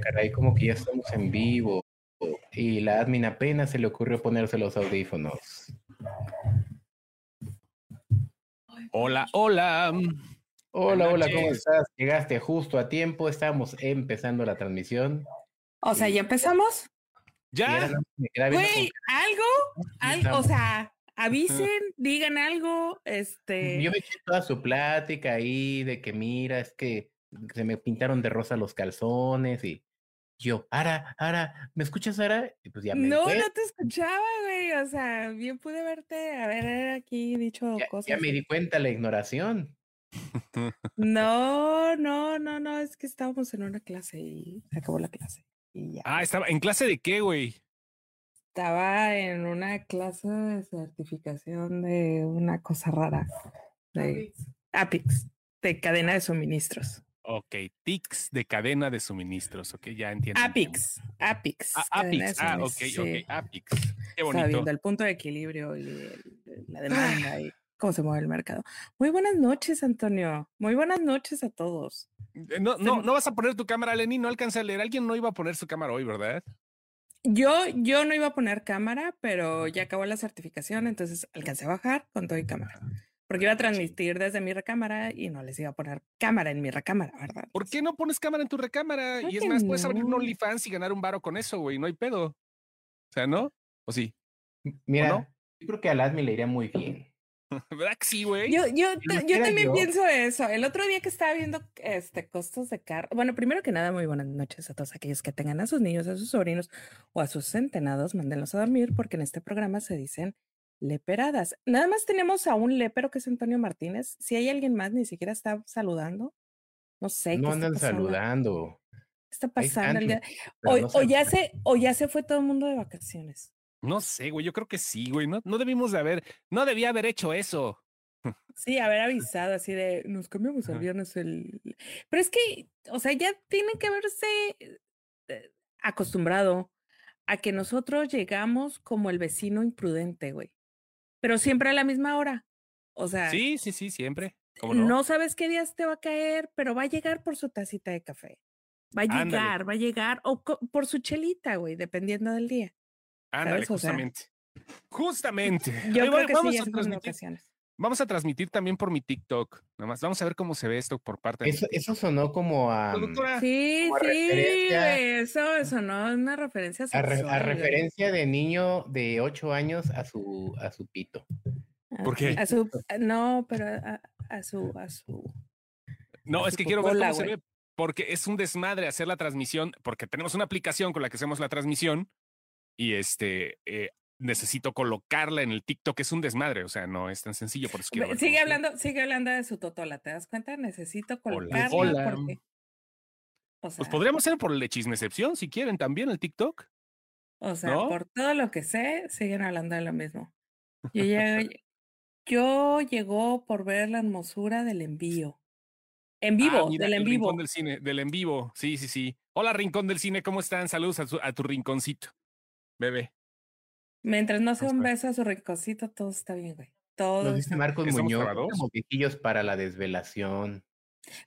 caray, como que ya estamos en vivo. Y la admin apenas se le ocurrió ponerse los audífonos. Hola, hola. Hola, hola, ¿cómo estás? Llegaste justo a tiempo, estamos empezando la transmisión. O sea, ¿ya empezamos? ¿Ya? Güey, algo, algo, o sea, avisen, digan algo, este... Yo me eché toda su plática ahí de que mira, es que se me pintaron de rosa los calzones y yo, Ara, Ara, ¿me escuchas, Ara? Y pues ya me No, no te escuchaba, güey, o sea, bien pude verte haber aquí dicho cosas. Ya me di cuenta la ignoración. No, no, no, no, es que estábamos en una clase y se acabó la clase. Y ya. Ah, estaba en clase de qué, güey? Estaba en una clase de certificación de una cosa rara. De APIX, de cadena de suministros. Ok, TICS de cadena de suministros, ok, ya entiendo. APIX, APIX. Ah, APIX, ah, ok, ok, APIX. Qué bonito. Sabiendo el punto de equilibrio y la demanda y cómo se mueve el mercado. Muy buenas noches, Antonio. Muy buenas noches a todos. Eh, no, no, no vas a poner tu cámara, Lenny, no alcanza a leer. Alguien no iba a poner su cámara hoy, ¿verdad? Yo, yo no iba a poner cámara, pero ya acabó la certificación, entonces alcancé a bajar con todo y cámara. Porque iba a transmitir desde mi recámara y no les iba a poner cámara en mi recámara, ¿verdad? ¿Por qué no pones cámara en tu recámara? y es más, puedes abrir un OnlyFans y ganar un varo con eso, güey. No hay pedo. O sea, ¿no? ¿O sí? Mira, yo creo que al Admi le iría muy bien. ¿Verdad que sí, güey? Yo, yo, yo también pienso eso. El otro día que estaba viendo este costos de carro. Bueno, primero que nada, muy buenas noches a todos aquellos que tengan a sus niños, a sus sobrinos o a sus centenados. Mándenlos a dormir porque en este programa se dicen leperadas. Nada más tenemos a un lepero que es Antonio Martínez. Si hay alguien más, ni siquiera está saludando. No sé. No andan saludando. ¿Qué está pasando el día? O, ya se, o ya se fue todo el mundo de vacaciones. No sé, güey, yo creo que sí, güey. No, no debimos de haber, no debía haber hecho eso. Sí, haber avisado así de, nos cambiamos el viernes el... Pero es que, o sea, ya tiene que haberse eh, acostumbrado a que nosotros llegamos como el vecino imprudente, güey. Pero siempre a la misma hora. O sea. Sí, sí, sí, siempre. no? no? sabes qué días te va a caer, pero va a llegar por su tacita de café. Va a llegar, va a llegar, o por su chelita, güey, dependiendo del día. Ándale, justamente. justamente. Yo creo que vamos sí, a transmitir, Vamos a transmitir también por mi TikTok. Nada más, vamos a ver cómo se ve esto por parte eso, de Eso sonó como a. Mm, sí, sí, eso sonó una referencia a, a, referencia de niño de 8 años a su, a su pito. ¿Por qué? A su, no, pero a, su, a su. No, es que quiero ver cómo se ve, porque es un desmadre hacer la transmisión, porque tenemos una aplicación con la que hacemos la transmisión y este, eh, necesito colocarla en el TikTok, es un desmadre, o sea, no es tan sencillo, por eso Sigue hablando, sigue hablando de su totola, ¿te das cuenta? Necesito colocarla porque... pues podríamos hacer por el de chismecepción, si quieren, también el TikTok. O sea, por todo lo que sé, siguen hablando de lo mismo. Yo, yo llegó por ver la hermosura del envío. En ah, vivo, del en vivo. Rincón del cine, del en vivo, sí, sí, sí. Hola, Rincón del Cine, ¿cómo están? Saludos a tu rinconcito bebé. Mientras no sea un beso a su rinconcito, todo está bien, güey. Todo. Nos dice Marcos Muñoz, como viejillos para la desvelación.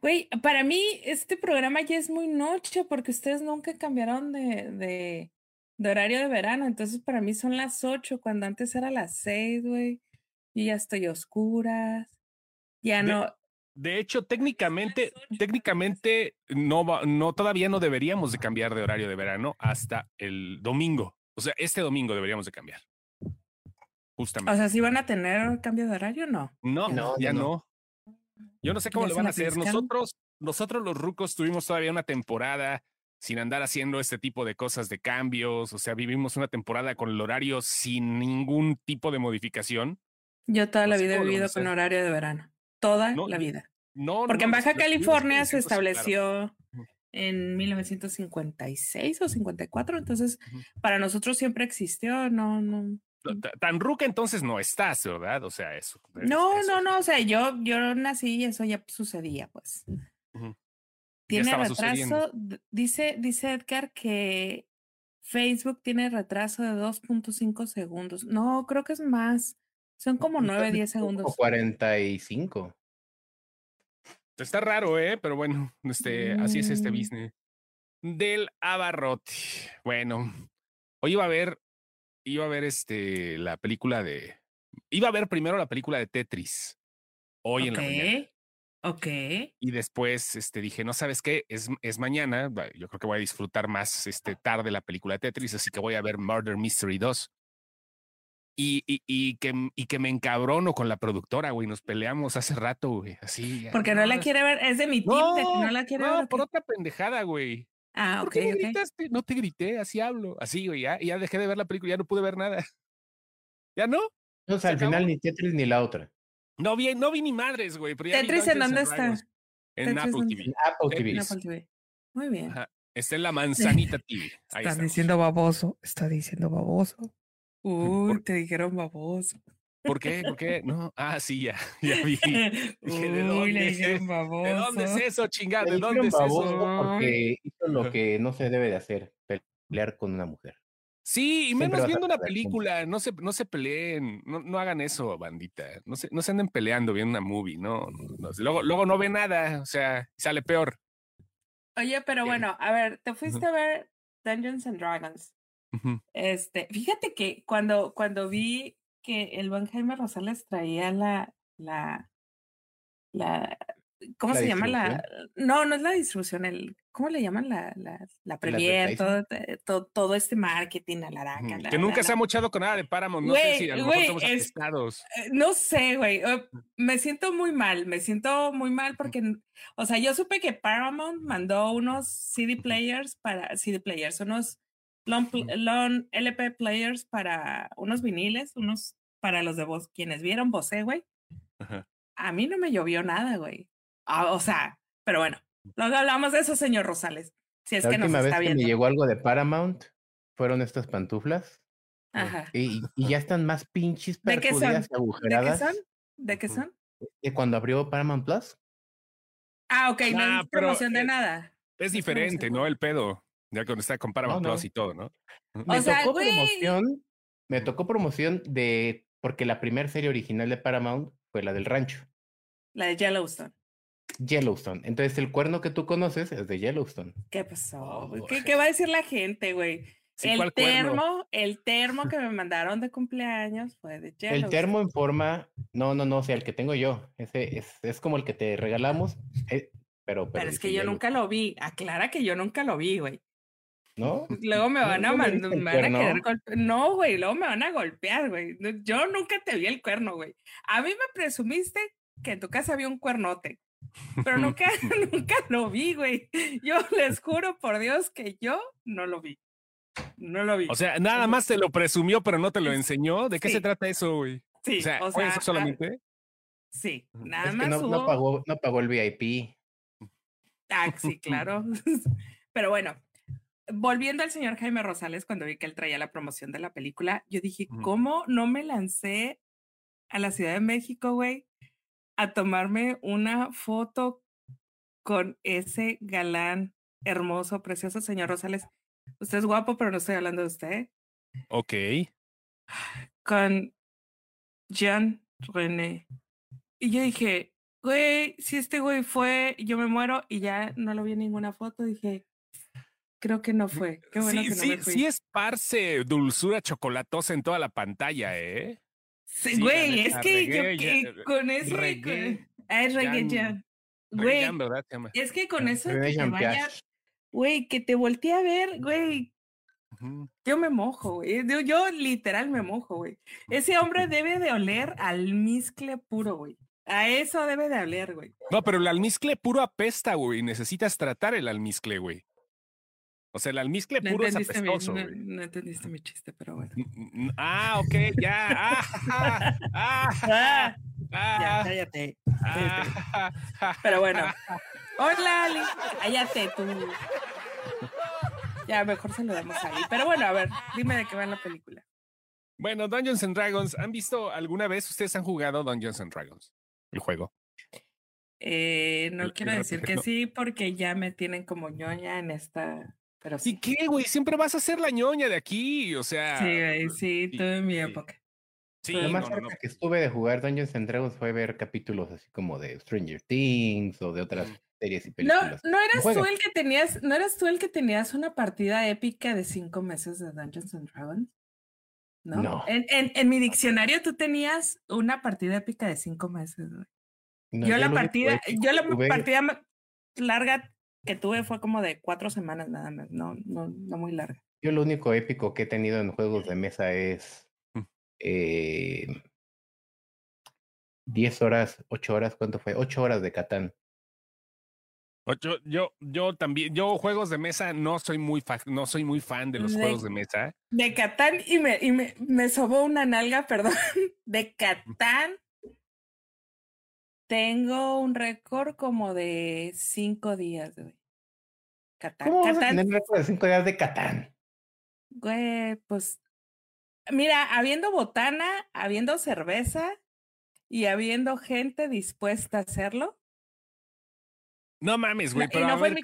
Güey, para mí este programa ya es muy noche porque ustedes nunca cambiaron de, de, de horario de verano. Entonces para mí son las ocho, cuando antes era las seis, güey. Y ya estoy oscuras. Ya no. De hecho, técnicamente, técnicamente no, no, todavía no deberíamos de cambiar de horario de verano hasta el domingo. O sea, este domingo deberíamos de cambiar. Justamente. O sea, ¿si van a tener cambio de horario no? No, no ya no. Yo no sé cómo lo van a hacer. Nosotros, nosotros los rucos tuvimos todavía una temporada sin andar haciendo este tipo de cosas de cambios. O sea, vivimos una temporada con el horario sin ningún tipo de modificación. Yo toda la vida he vivido con horario de verano. Toda la vida. No, Porque en Baja California se estableció en 1956 o 54, entonces para nosotros siempre existió, no, no. Tan ruca entonces no estás, ¿verdad? O sea, eso. No, no, no, o sea, yo, yo nací y eso ya sucedía, pues. Tiene retraso, dice, dice Edgar que Facebook tiene retraso de 2.5 segundos. No, creo que es más. Son como 9, 10 segundos. 45. Está raro, ¿eh? Pero bueno, este, así es este mm. business. del abarrote. Bueno, hoy iba a ver, iba a ver este, la película de, iba a ver primero la película de Tetris. Hoy en la mañana. Ok. Y después este, dije, no sabes qué, es, es mañana, yo creo que voy a disfrutar más este, tarde la película de Tetris, así que voy a ver Murder Mystery 2. Y, y, y, que, y que me encabrono con la productora, güey. Nos peleamos hace rato, güey. Así. Porque no la quiere ver. Es de mi de que no la quiere no, ver. por otra pendejada, güey. Ah, ok. ¿Por qué gritaste? No te grité, así hablo. Así, güey. Ya, ya dejé de ver la película, ya no pude ver nada. ¿Ya no? Entonces, ¿Se al final ni Tetris ni la otra. No vi, no vi ni madres, güey. pero ya vi ¿Tetris en dónde and está? En Tetris, Apple ¿dónde TV. En Apple TV. En Apple TV. Muy bien. Ajá. Está en la manzanita TV. Ahí Está estamos. diciendo baboso. Está diciendo baboso. Uy, ¿Por- te dijeron baboso. ¿Por qué? ¿Por qué? No. Ah, sí, ya. Ya vi. Dije, ¿de Uy, dónde le es? dijeron baboso. ¿De dónde es eso, chingada? ¿De dónde es baboso eso? Porque hizo lo que no se debe de hacer, pelear con una mujer. Sí, y Siempre menos viendo una película. No se, no se peleen. No, no hagan eso, bandita. No se, no se anden peleando viendo una movie. No, no, no. Luego, luego no ve nada. O sea, sale peor. Oye, pero bueno, a ver, te fuiste a ver Dungeons and Dragons. Este, fíjate que cuando, cuando vi que el buen Jaime Rosales traía la, la, la, ¿cómo ¿La se llama la? No, no es la distribución, el, ¿cómo le llaman la, la, la premier, todo, eh, todo, todo este marketing a la araca, Que la- nunca se ha mochado con nada de Paramount. No sé si a lo mejor estamos es-. Eh, No sé, güey. Me siento muy mal, me siento muy mal porque, o sea, yo supe que Paramount mandó unos CD players para, CD players, unos long, LP players para unos viniles, unos para los de vos, quienes vieron Bosé, güey. Ajá. A mí no me llovió nada, güey. Ah, o sea, pero bueno, luego hablamos de eso, señor Rosales. Si es La que nos última vez está que me viendo. llegó algo de Paramount fueron estas pantuflas. Ajá. Y, y ya están más pinches perjudidas y ¿De qué agujeradas son? ¿De qué son? de cuando abrió Paramount Plus. Ah, ok, no Ah, es pero, promoción de eh, nada. Es diferente. ¿no? El pedo. Ya cuando está con Paramount no. Plus y todo, ¿no? Me O sea, tocó güey. promoción, me tocó promoción de, porque la primera serie original de Paramount fue la del rancho, La de Yellowstone. Yellowstone. Entonces el cuerno que tú conoces es de Yellowstone. ¿Qué pasó? Oh. ¿Qué, qué va a decir la gente, güey? Sí, el termo, el termo que me mandaron de cumpleaños fue de Yellowstone. El termo en forma, no, no, no, o sea, el que tengo yo, ese es, es como el que te regalamos, eh, pero, pero, Pero es que yo nunca lo vi. Aclara que yo nunca lo vi, güey. ¿No? Luego me ¿No- van a no el me van a golpear. No, güey, luego me van a golpear, güey. No, Yo nunca te vi el cuerno, güey. A mí me presumiste que en tu casa había un cuernote, pero nunca, nunca lo vi, güey. Yo les juro por Dios que yo no lo vi. No lo vi. O sea, nada más te lo presumió, pero no te lo enseñó. ¿De qué se trata eso, güey? sí, O sea, o ¿fue sea, eso solamente? sí, nada Es que más no, no hubo- pagó, no pagó el VIP. Ah, sí, claro. Pero bueno, volviendo al señor Jaime Rosales, cuando vi que él traía la promoción de la película, yo dije. ¿cómo no me lancé a la Ciudad de México, güey, a tomarme una foto con ese galán hermoso, precioso señor Rosales? Usted es guapo, pero no estoy hablando de usted. Ok. Con Jean René. Y yo dije, güey, si este güey fue, yo me muero y ya no lo vi en ninguna foto. Dije, creo que no fue. Qué bueno sí, que no sí, me fui. sí esparce dulzura chocolatosa en toda la pantalla, ¿eh? Sí, güey, es que yo que ya- con ese. reggae, con- Ah, es reggae Güey, es que con eso que te vaya, güey, que te voltee a ver, güey, yo me mojo, güey. Yo, yo literal me mojo, güey. Ese hombre debe de oler al miscle puro, güey. A eso debe de oler, güey. No, pero el almizcle puro apesta, güey. Necesitas tratar el almizcle, güey. O sea, el almizcle No puro es mi, apestoso, no, entendiste mi chiste, pero bueno. Ah, ok, ya. Ah, ah, ah, Ah, ya, ah, cállate. ah, ah, Pero bueno. Hola, Ali. Cállate tú. Ya, mejor saludamos a Ali. Pero bueno, a ver, dime de qué va la película. Bueno, Dungeons and Dragons, ¿han visto alguna vez ustedes han jugado Dungeons and Dragons? El juego. Eh, no El- quiero el decir que sí, porque ya me tienen como ñoña en esta. Pero ¿Y sí. qué, güey? Siempre vas a ser la ñoña de aquí, o sea. Sí, güey, sí, sí, tuve mi época. Sí, lo más cerca que estuve de jugar Dungeons and Dragons fue ver capítulos así como de Stranger Things o de otras series y películas. No, no eras tú el que tenías, no eras tú el que tenías una partida épica de cinco meses de Dungeons and Dragons. No. En, en, en, mi diccionario tú tenías una partida épica de cinco meses, yo, la partida, yo la partida larga que tuve fue como de cuatro semanas nada más, no, no, no muy larga. Yo lo único épico que he tenido en juegos de mesa es eh, 10 horas, 8 horas, ¿cuánto fue? 8 horas de Catán. Yo, yo, yo también, yo juegos de mesa no soy muy fan, no soy muy fan de los juegos de mesa. De Catán y me, y me, me sobó una nalga, perdón. De Catán tengo un récord como de cinco días, güey. Catán. ¿Cómo Catán. un récord de cinco días de Catán? Güey, pues Mira, habiendo botana, habiendo cerveza y habiendo gente dispuesta a hacerlo. No mames, güey, pero a ver,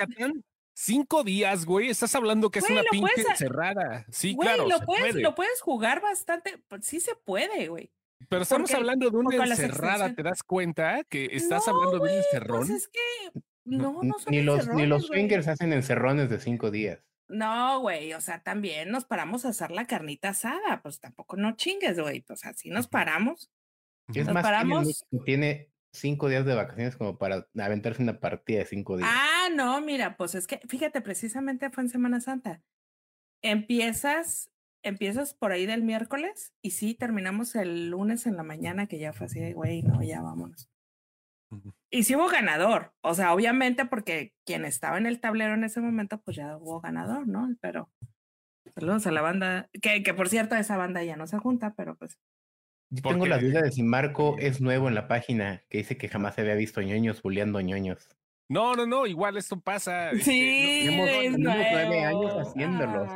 cinco días, güey, estás hablando que es una pinche encerrada. Sí, claro. Lo puedes, lo puedes jugar bastante, pues, sí se puede, güey. Pero estamos hablando de una encerrada, ¿te das cuenta que estás hablando de un pues encerrón? es que no, no son ni los Ni los fingers hacen encerrones de cinco días. No, güey, o sea, también nos paramos a hacer la carnita asada, pues tampoco no chingues, güey, pues así nos paramos. Es nos más, paramos. Tiene, cinco días de vacaciones como para aventarse una partida de cinco días. Ah, no, mira, pues es que, fíjate, precisamente fue en Semana Santa. Empiezas, empiezas por ahí del miércoles y sí, terminamos el lunes en la mañana, que ya fue así, güey, no, ya vámonos. Y sí hubo ganador, o sea, obviamente porque quien estaba en el tablero en ese momento, pues ya hubo ganador, ¿no? Pero saludos a la banda, que, que por cierto esa banda ya no se junta, pero pues. Yo tengo la duda de si Marco es nuevo en la página, que dice que jamás se había visto ñoños bulleando ñoños. No, no, no, igual esto pasa. Este, sí, llevamos nueve años haciéndolo.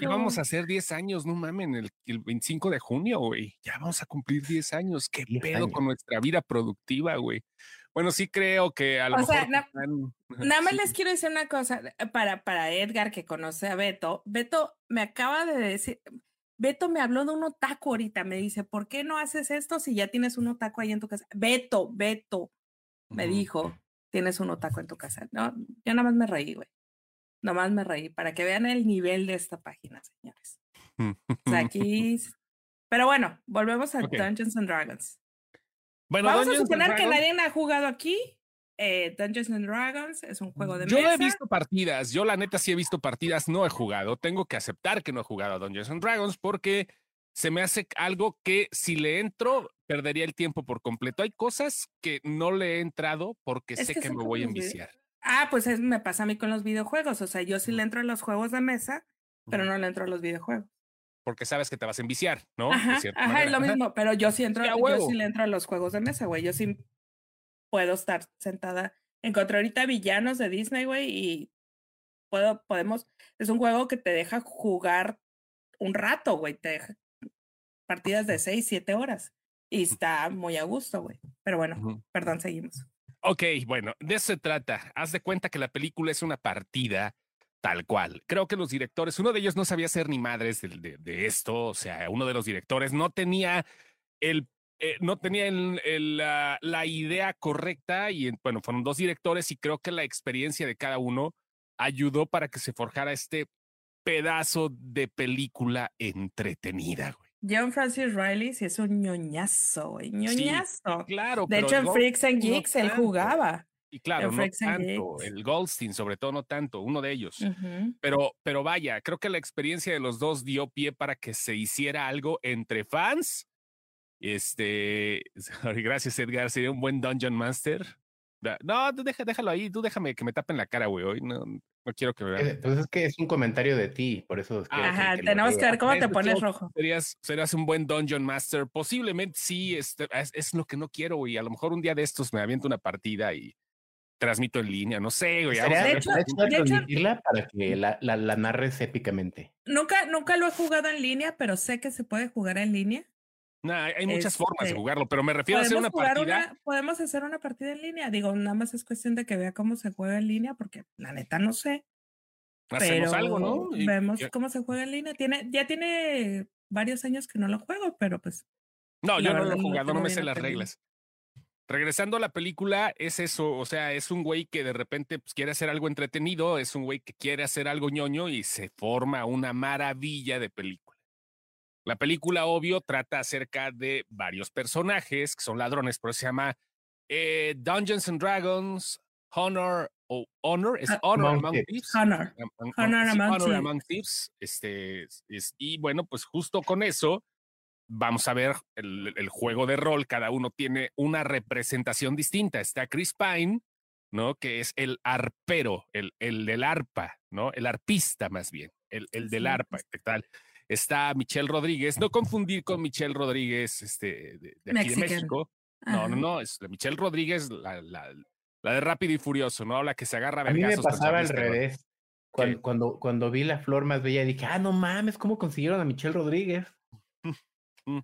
y vamos a hacer diez años, no mamen, el, el 25 de junio, güey. Ya vamos a cumplir diez años. ¿Qué pedo con nuestra vida productiva, güey? Bueno, sí creo que a lo mejor. Sea, nada más les quiero decir una cosa para, para Edgar, que conoce a Beto. Beto me acaba de decir. Beto me habló de un otaku ahorita, me dice, ¿por qué no haces esto si ya tienes un otaku ahí en tu casa? Beto, Beto, me dijo, tienes un otaku en tu casa. No, yo nada más me reí, güey. Nada más me reí para que vean el nivel de esta página, señores. o sea, aquí. Pero bueno, volvemos a Dungeons and Dragons. Bueno, Vamos a suponer que nadie ha jugado aquí. Eh, Dungeons and Dragons es un juego de yo mesa. Yo he visto partidas, yo la neta sí he visto partidas, no he jugado. Tengo que aceptar que no he jugado a Dungeons and Dragons porque se me hace algo que si le entro, perdería el tiempo por completo. Hay cosas que no le he entrado porque sé que, me voy a enviciar. Ah, pues me pasa a mí con los videojuegos. O sea, yo sí le entro a los juegos de mesa, pero no le entro a los videojuegos. Porque sabes que te vas a enviciar, ¿no? Ajá, ajá es lo mismo, pero yo sí entro, yo sí le entro a los juegos de mesa, güey. Yo sí puedo estar sentada. Encontré ahorita villanos de Disney, güey, y puedo, podemos, es un juego que te deja jugar un rato, güey. Te deja partidas de seis, siete horas. Y está muy a gusto, güey. Pero bueno, perdón, seguimos. Ok, bueno, de eso se trata. Haz de cuenta que la película es una partida tal cual. Creo que los directores, uno de ellos no sabía ser ni madres de, de, esto, o sea, uno de los directores no tenía el eh, no tenía el, la, la, idea correcta y bueno, fueron dos directores y creo que la experiencia de cada uno ayudó para que se forjara este pedazo de película entretenida, güey. John Francis Riley sí es un ñoñazo, güey. ñoñazo. claro. De hecho, en Freaks and Geeks él jugaba. Y claro, no tanto, el Goldstein sobre todo no tanto, uno de ellos. pero, pero vaya, creo que la experiencia de los dos dio pie para que se hiciera algo entre fans. Este, gracias Edgar, sería un buen Dungeon Master. No, déjalo ahí, tú déjame que me tapen la cara, güey. Hoy no, no quiero que vean. Entonces pues es que es un comentario de ti, por eso. Ajá, tenemos que ver cómo te pones rojo. Serías, serías un buen Dungeon Master. Posiblemente sí, este, es, lo que no quiero, güey. A lo mejor un día de estos me aviento una partida y transmito en línea, no sé, güey. De hecho, de para que la, la, la, narres épicamente. Nunca, nunca lo he jugado en línea, pero sé que se puede jugar en línea. No, hay muchas formas de este, jugarlo, pero me refiero a hacer una partida. podemos hacer una partida en línea. Digo, nada más es cuestión de que vea cómo se juega en línea, porque la neta no sé. Hacemos algo, ¿no? vemos cómo se juega en línea. Tiene, ya tiene varios años que no lo juego, pero pues. No, yo no lo he jugado, no me sé las reglas. Regresando a la película, es eso, o sea, es un güey que de repente pues, quiere hacer algo entretenido, es un güey que quiere hacer algo ñoño y se forma una maravilla de película. La película, obvio, trata acerca de varios personajes que son ladrones, pero se llama eh, Dungeons and Dragons, Honor o Honor, es ah, Honor Among, Thieves. Honor. Honor, among, Thieves. Este, y bueno, pues justo con eso vamos a ver el, juego de rol, cada uno tiene una representación distinta. Está Chris Pine, ¿no? Que es el arpero, el, el del arpa, ¿no? El arpista más bien, el, el del arpa, tal. Está Michelle Rodríguez, no confundir con Michelle Rodríguez, este, de, aquí de México. No, no, no, es Michelle Rodríguez, la, la, la, de Rápido y Furioso, ¿no? La que se agarra a A mí me pasaba al revés. Cuando, cuando, cuando, vi la flor más bella dije, ah, no mames, ¿cómo consiguieron a Michelle Rodríguez? Mm.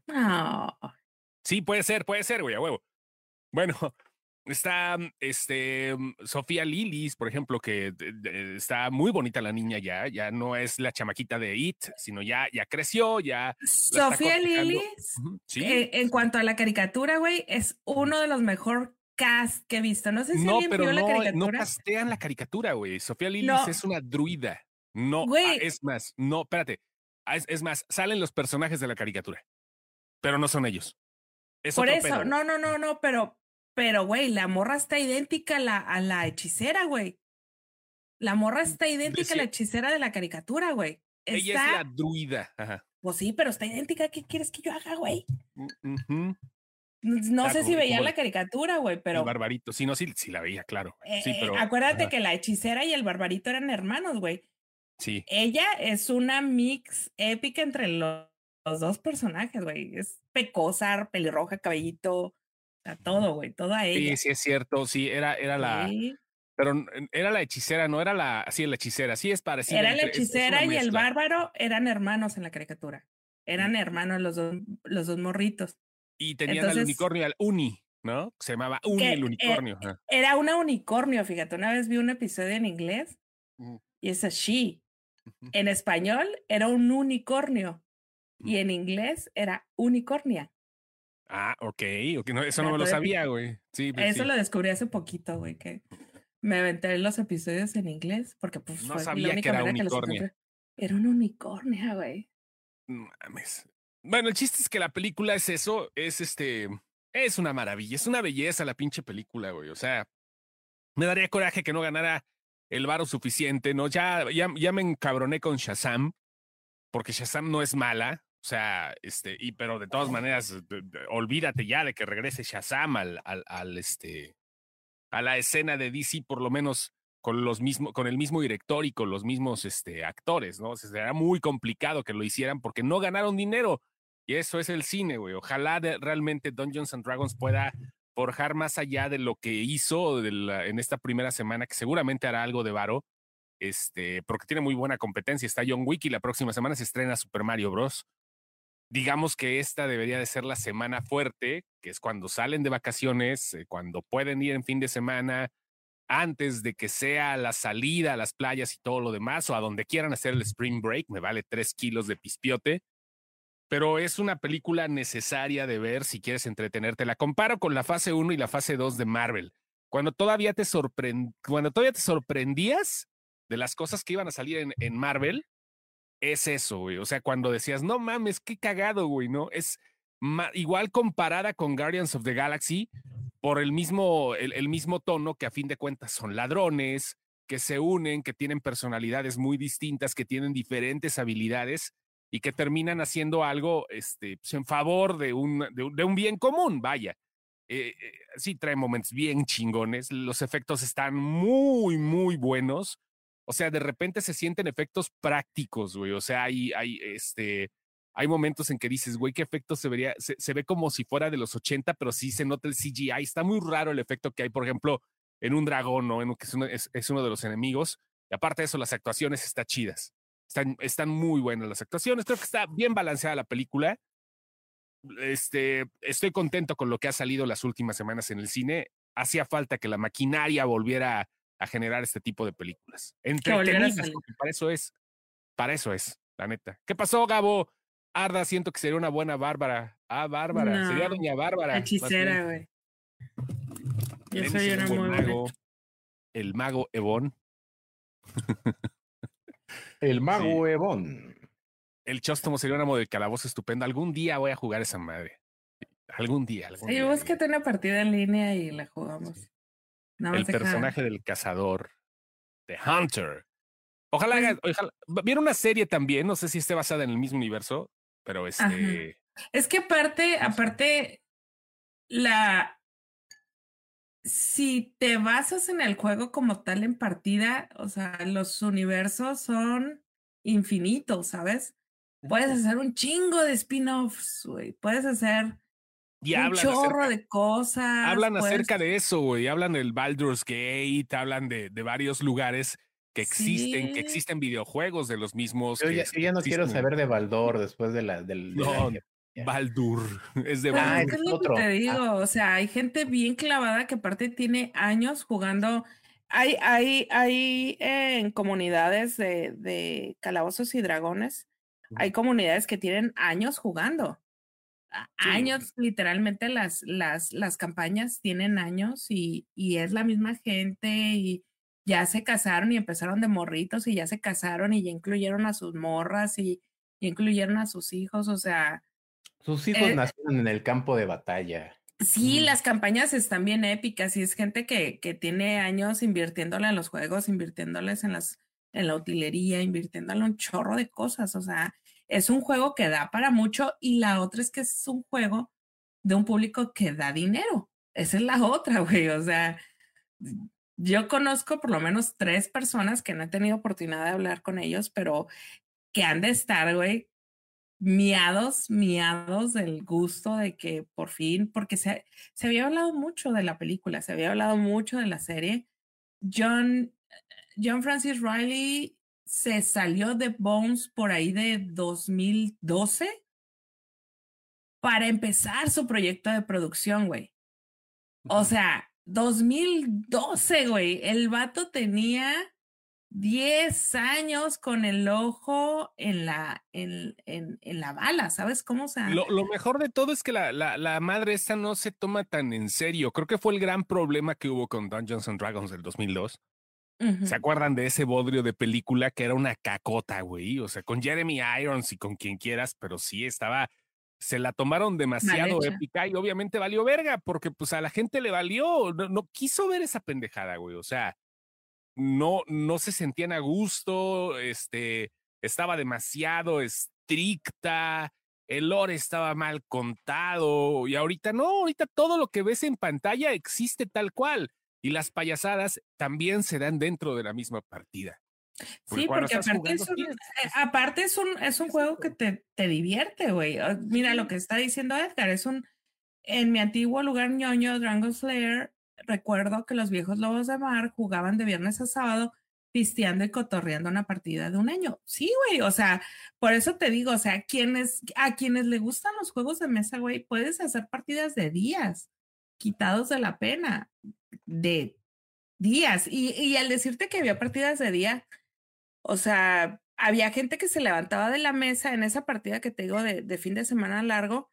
Sí, puede ser, puede ser, güey, a huevo. Bueno, está este Sofía Lilis, por ejemplo, que está muy bonita la niña ya, ya no es la chamaquita de It, sino ya, ya creció, ya. Sofía Lilis, ¿Sí? Eh, en cuanto a la caricatura, güey, es uno de los mejor cast que he visto. No sé si no, pero no, la caricatura. no castean la caricatura, güey. Sofía Lilis es una druida. No, ah, es más, no, espérate. Ah, es más, salen los personajes de la caricatura pero no son ellos. Por eso, no, no, no, no, pero, pero, güey, la morra está idéntica a la, a la hechicera, güey. La morra mm, está idéntica a la hechicera de la caricatura, güey. Ella es la druida. Ajá. Pues sí, pero está idéntica. ¿Qué quieres que yo haga, güey? Mm, no sé si veía la caricatura, güey, pero. El barbarito. Sí, no, sí, sí la veía, claro. sí, eh, pero. Acuérdate que la hechicera y el barbarito eran hermanos, güey. Sí. Ella es una mix épica entre los los dos personajes, güey. Es pecosa, pelirroja, cabellito, todo, güey, toda ella. Sí, sí es cierto, sí, era, era la. Pero era la hechicera, no era la. Sí, la hechicera, sí es parecida. Era la hechicera y el bárbaro eran hermanos en la caricatura. Eran mm. hermanos los dos, los dos morritos. Y tenían al unicornio, al Uni, ¿no? Se llamaba Uni el eh, unicornio. era una unicornio, fíjate. Una vez vi un episodio en inglés y es así. En español era un unicornio y en inglés era unicornia. Ah, ok, okay. No, eso no me lo sabía, güey. Sí, pues eso lo descubrí hace poquito, güey, que me aventé los episodios en inglés porque pues no sabía que era unicornia. era una unicornia, güey. Mames. Bueno, el chiste es que la película es eso, es este, es una maravilla, es una belleza la pinche película, güey. O sea, me daría coraje que no ganara el varo suficiente, ¿no? Ya, ya, ya me encabroné con Shazam, porque Shazam no es mala, o sea, este, y pero de todas maneras, olvídate ya de que regrese Shazam al, al, al, este, a la escena de DC, por lo menos con los mismos, con el mismo director y con los mismos este, actores, ¿no? O sea, será muy complicado que lo hicieran porque no ganaron dinero. Y eso es el cine, güey. Ojalá realmente Dungeons and Dragons pueda forjar más allá de lo que hizo en esta primera semana, que seguramente hará algo de varo, este, porque tiene muy buena competencia. Está John Wick y la próxima semana se estrena Super Mario Bros. Digamos que esta debería de ser la semana fuerte, que es cuando salen de vacaciones, eh, cuando pueden ir en fin de semana, antes de que sea la salida a las playas y todo lo demás, o a donde quieran hacer el spring break, me vale tres kilos de pispiote. Pero es una película necesaria de ver si quieres entretenerte. La comparo con la fase 1 y la fase 2 de Marvel. Cuando todavía te, cuando todavía te sorprendías de las cosas que iban a salir en Marvel, es eso, güey. O sea, cuando decías, no mames, qué cagado, güey, ¿no? Es igual comparada con Guardians of the Galaxy por el mismo, el, el, mismo tono que a fin de cuentas son ladrones, que se unen, que tienen personalidades muy distintas, que tienen diferentes habilidades y que terminan haciendo algo este, pues, en favor de un, de un, bien común, vaya. Eh, eh, sí, trae momentos bien chingones, los efectos están muy, muy buenos o sea, de repente se sienten efectos prácticos, güey. O sea, hay, hay, este, hay momentos en que dices, güey, qué efecto se vería, se, ve como si fuera de los 80, pero sí se nota el CGI. Está muy raro el efecto que hay, por ejemplo, en un dragón, ¿no? En que es uno, de los enemigos. Y aparte de eso, las actuaciones están chidas. Están, están muy buenas las actuaciones. Creo que está bien balanceada la película. Este, estoy contento con lo que ha salido las últimas semanas en el cine. Hacía falta que la maquinaria volviera a generar este tipo de películas. Entretenidas, para eso es. Para eso es, la neta. ¿Qué pasó, Gabo? Arda, siento que sería una buena Bárbara. Ah, Bárbara. sería Doña Bárbara. Hechicera, güey. Yo soy una muy mago, El mago Evón. el mago Evón. El Chóstomo sería una de calabozo estupenda. Algún día voy a jugar esa madre. Algún día. Algún sí, búsquete una partida en línea y la jugamos. El personaje del cazador. The Hunter. Ojalá, pues ojalá, Viene una serie también, no sé si esté basada en el mismo universo, pero este. Es que aparte, aparte, la. Si te basas en el juego como tal en partida, o sea, los universos son infinitos, ¿sabes? Puedes hacer un chingo de spin-offs, güey. Puedes hacer un chorro de cosas. Hablan acerca de eso, güey. Hablan del Baldur's Gate, hablan de, de varios lugares que existen, que existen videojuegos de los mismos. Yo, ya, no quiero saber de Baldur después de la del. No, Baldur, es de ah, Baldur. es lo que te ah. digo, o sea, hay gente bien clavada que aparte tiene años jugando. Hay, hay, hay en comunidades de, de calabozos y dragones, hay comunidades que tienen años jugando. Años, literalmente las, las, las campañas tienen años y, y es la misma gente y, ya se casaron y empezaron de morritos y ya se casaron y ya incluyeron a sus morras y incluyeron a sus hijos, o sea. Sus hijos eh, nacieron en el campo de batalla. Sí, las campañas están bien épicas y es gente que, que tiene años invirtiéndole en los juegos, invirtiéndoles en las en la utilería, invirtiéndole un chorro de cosas, o sea, es un juego que da para mucho y la otra es que es un juego de un público que da dinero. Esa es la otra, güey, o sea, yo conozco por lo menos tres personas que no he tenido oportunidad de hablar con ellos, pero que han de estar, güey, miados, miados del gusto de que por fin, porque se, se había hablado mucho de la película, se había hablado mucho de la serie. John, John Francis Riley se salió de Bones por ahí de 2012 para empezar su proyecto de producción, güey. O sea, 2012, güey. El vato tenía 10 años con el ojo en la, en, en, en la bala, ¿sabes cómo? se lo, lo, mejor de todo es que la, la, la, madre esta no se toma tan en serio. Creo que fue el gran problema que hubo con Dungeons and Dragons del 2002. ¿Se acuerdan de ese bodrio de película que era una cacota, güey? O sea, con Jeremy Irons y con quien quieras, pero sí estaba se la tomaron demasiado épica y obviamente valió verga, porque pues a la gente le valió, no, quiso ver esa pendejada, güey. O sea, no, no se sentían a gusto, este, estaba demasiado estricta, el lore estaba mal contado, y ahorita no, ahorita todo lo que ves en pantalla existe tal cual, y las payasadas también se dan dentro de la misma partida. Sí, porque aparte, es un, eh, aparte es un, es un juego que te, te divierte, güey. Ah, mira lo que está diciendo Edgar, es un, en mi antiguo lugar ñoño, Dragon Slayer, recuerdo que los viejos lobos de mar jugaban de viernes a sábado pisteando y cotorreando una partida de un año. Sí, güey, o sea, por eso te digo, o sea, quienes, a quienes le gustan los juegos de mesa, güey, puedes hacer partidas de días, quitados de la pena, de días. Y, y al decirte que había partidas de día, o sea, había gente que se levantaba de la mesa en esa partida que te digo de, fin de semana largo.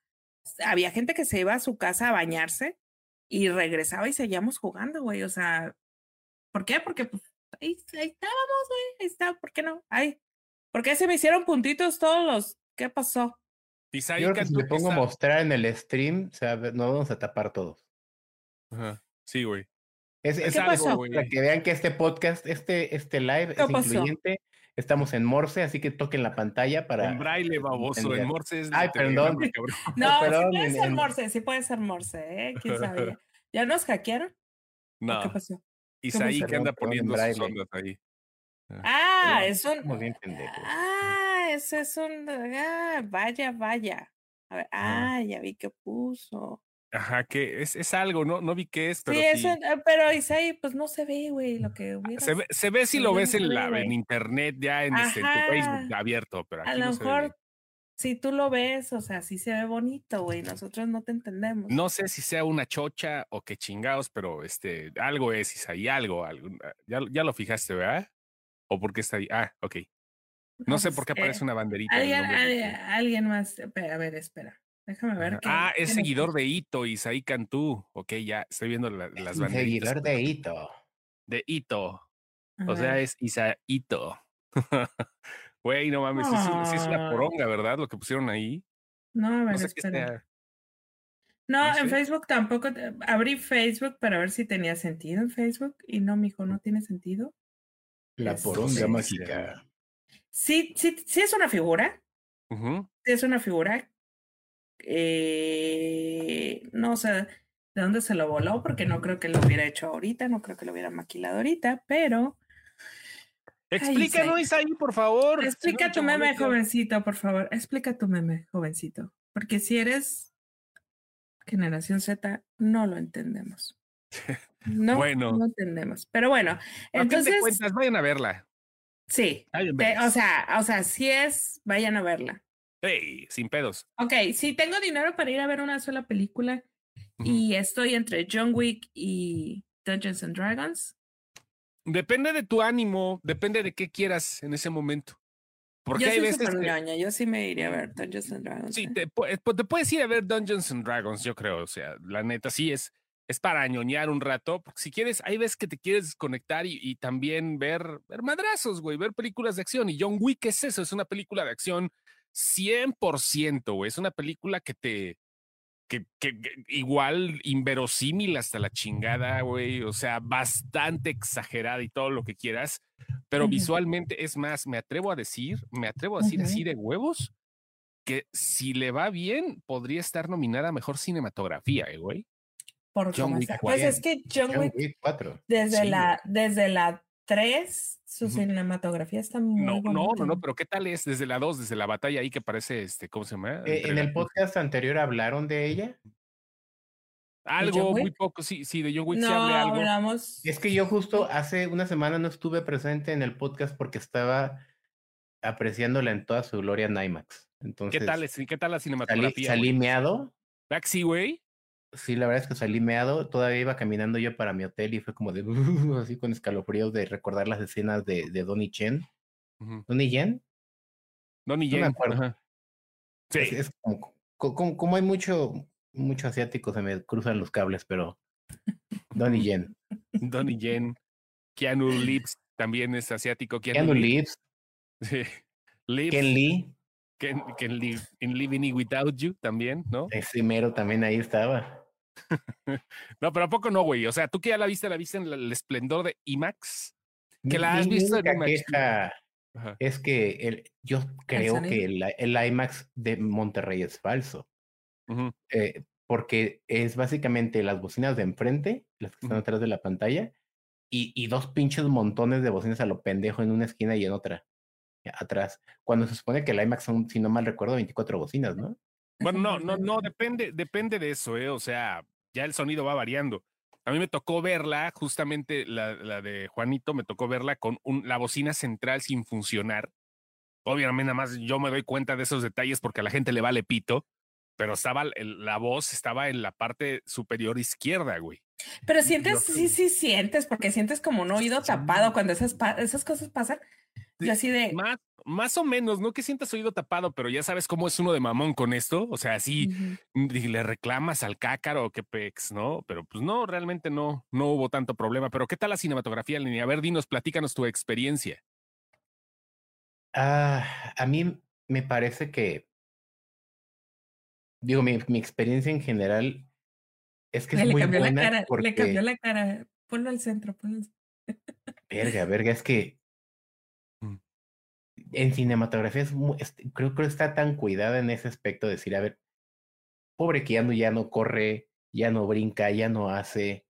Había gente que se iba a su casa a bañarse y regresaba y seguíamos jugando, güey. O sea, ¿por qué? Porque pues, ahí, estábamos, güey. Ahí está, ¿por qué no? Ay, ¿por qué se me hicieron puntitos todos los? ¿Qué pasó? Yo creo que si me pongo a mostrar en el stream, o sea, nos vamos a tapar todos. Ajá. Sí, güey. Es, es algo, para que vean que este podcast, este, este live es incluyente. Estamos en Morse, así que toquen la pantalla para. En braille, baboso. En Morse es. Ay, perdón. no, sí puede ser Morse, sí puede ser Morse, ¿eh? ¿Quién sabía? ¿Ya nos hackearon? No. ¿Qué pasó? Isaí que anda poniendo sus ondas ahí. Ah, ah es un. Ah, ese es un. Ah, vaya, vaya. A ver, ah, ya vi que puso. Ajá, que es, es algo, ¿no? No vi qué es, pero. Sí, Eso, eh, pero Isaí, pues no se ve, güey, lo que hubiera. Se ve, se ve si lo ves en, la, en internet, ya en, este, tu Facebook abierto, pero aquí A lo mejor, si tú lo ves, o sea, sí se ve bonito, güey, nosotros no te entendemos. No sé si sea una chocha o qué chingados, pero este, algo es, Isaí, algo, algo. Ah, ya, ya lo fijaste, ¿verdad? ¿O por qué está ahí? Ah, ok. No, sé por qué aparece eh, una banderita. Alguien, más, a ver, espera. Déjame ver. ah, es seguidor de Ito, Isaí Cantú. Ok, ya estoy viendo las banderitas. Seguidor de Ito. De Ito. O sea, es Isaito. Güey, no mames, sí, es una poronga, ¿verdad? Lo que pusieron ahí. No, a ver, no espera. No, en Facebook tampoco. Abrí Facebook para ver si tenía sentido en Facebook y no, mijo, no tiene sentido. La poronga mágica. Sí, sí, sí es una figura. Sí es una figura. Eh, no sé de dónde se lo voló, porque no creo que lo hubiera hecho ahorita, no creo que lo hubiera maquilado ahorita, pero. Explícanos, Isaí, por favor. Explica tu meme, jovencito, por favor. Explica tu meme, jovencito. Porque si eres generación Z, no lo entendemos. No, bueno. no entendemos. Pero bueno, entonces. Vayan a verla. Sí. o sea, o sea, si es, vayan a verla. Hey, sin pedos. Ok, si tengo dinero para ir a ver una sola película y estoy entre John Wick y Dungeons and Dragons. Depende de tu ánimo, depende de qué quieras en ese momento. Porque yo hay veces. yo sí me iría a ver Dungeons and Dragons. Sí, ¿eh? te, te, puedes ir a ver Dungeons and Dragons, yo creo. O sea, la neta, sí es es para ñoñar un rato, porque si quieres, hay veces que te quieres desconectar y, también ver, ver madrazos, güey, ver películas de acción. Y John Wick es eso, es una película de acción 100%, güey, es una película que te, que, que, igual inverosímil hasta la chingada, güey, o sea, bastante exagerada y todo lo que quieras, pero visualmente es más, me atrevo a decir, me atrevo a decir así de huevos, que si le va bien, podría estar nominada a mejor cinematografía, eh, güey. Por John Wick Pues es que John, Wick, 4. Desde, la, desde la 3, su cinematografía está muy No, no, no, no, pero ¿qué tal es desde la 2, desde la batalla ahí que parece, este, ¿cómo se llama? Eh, en el podcast anterior hablaron de ella. Algo, muy poco, sí, sí, de John Wick no, se habla algo. Hablamos... Es que yo justo hace una semana no estuve presente en el podcast porque estaba apreciándola en toda su gloria en IMAX. Entonces, ¿Qué tal, ¿qué tal la cinematografía? Salí, salí meado. Taxi, güey. Sí, la verdad es que salí meado. Todavía iba caminando yo para mi hotel y fue como de así con escalofríos de recordar las escenas de, de Donnie Chen. ¿Donnie Yen? Donnie Yen. No me acuerdo. Sí. Es, como, como, hay mucho, mucho asiático, se me cruzan los cables, pero Donnie Yen. Donnie Yen. Keanu Lips también es asiático. Keanu, Lips. Sí. Lips. Ken Lee. Ken, Ken Live, in Living Without You también, ¿no? Es primero también ahí estaba. no, pero ¿a poco no, güey? O sea, tú que ya la viste, la viste en el, esplendor de IMAX. Que la has visto en IMAX. es que el, yo creo que el, IMAX de Monterrey es falso. Eh, porque es básicamente las bocinas de enfrente, las que están atrás de la pantalla, y, y, dos pinches montones de bocinas a lo pendejo en una esquina y en otra, atrás. Cuando se supone que el IMAX son, si no mal recuerdo, 24 bocinas, ¿no? Bueno, no, no, no, depende, depende de eso, ¿eh? O sea, ya el sonido va variando. A mí me tocó verla, justamente la, la de Juanito, me tocó verla con un, la bocina central sin funcionar. Obviamente, nada más yo me doy cuenta de esos detalles porque a la gente le vale pito, pero estaba, la voz estaba en la parte superior izquierda, güey. Pero sientes, sí, sí sientes, porque sientes como un oído tapado cuando esas, esas cosas pasan. Yo así de. Más, más o menos, no que sientas oído tapado, pero ya sabes cómo es uno de mamón con esto. O sea, así le reclamas al cácaro o qué pex, ¿no? Pero pues no, realmente no, no hubo tanto problema. Pero ¿qué tal la cinematografía, línea? A ver, dinos, platícanos tu experiencia. Ah, a mí me parece que. Digo, mi, mi experiencia en general es que es le muy cambió buena la cara, le cambió la cara. Ponlo al centro, ponlo al centro. Verga, verga, es que en cinematografía es creo que está tan cuidada en ese aspecto de decir, a ver, pobre que ya no, ya no corre, ya no brinca, ya no hace.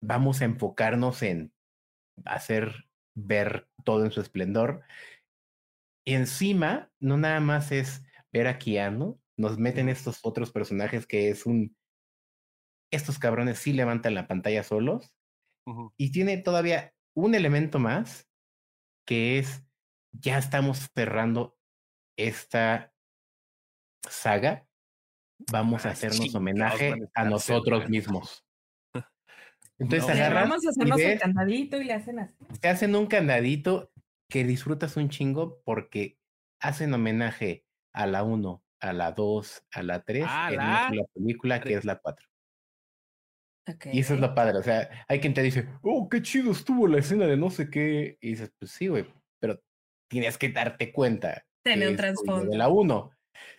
Vamos a enfocarnos en hacer ver todo en su esplendor. Y encima, no nada más es ver a Keanu, nos meten estos otros personajes que es un... Estos cabrones sí levantan la pantalla solos. Y tiene todavía un elemento más, que es ya estamos cerrando esta saga, vamos a ah, hacernos homenaje a nosotros mismos. Entonces agarran. Vamos a hacernos un candadito y le hacen así. Se hacen un candadito que disfrutas un chingo porque hacen homenaje a la 1, a la 2, a la 3 Ah, en la la película que es la 4. Ok. Y eso es lo padre. O sea, hay quien te dice, oh, qué chido estuvo la escena de no sé qué. Y dices, pues sí, güey, tienes que darte cuenta. Tiene que un trasfondo. De la 1.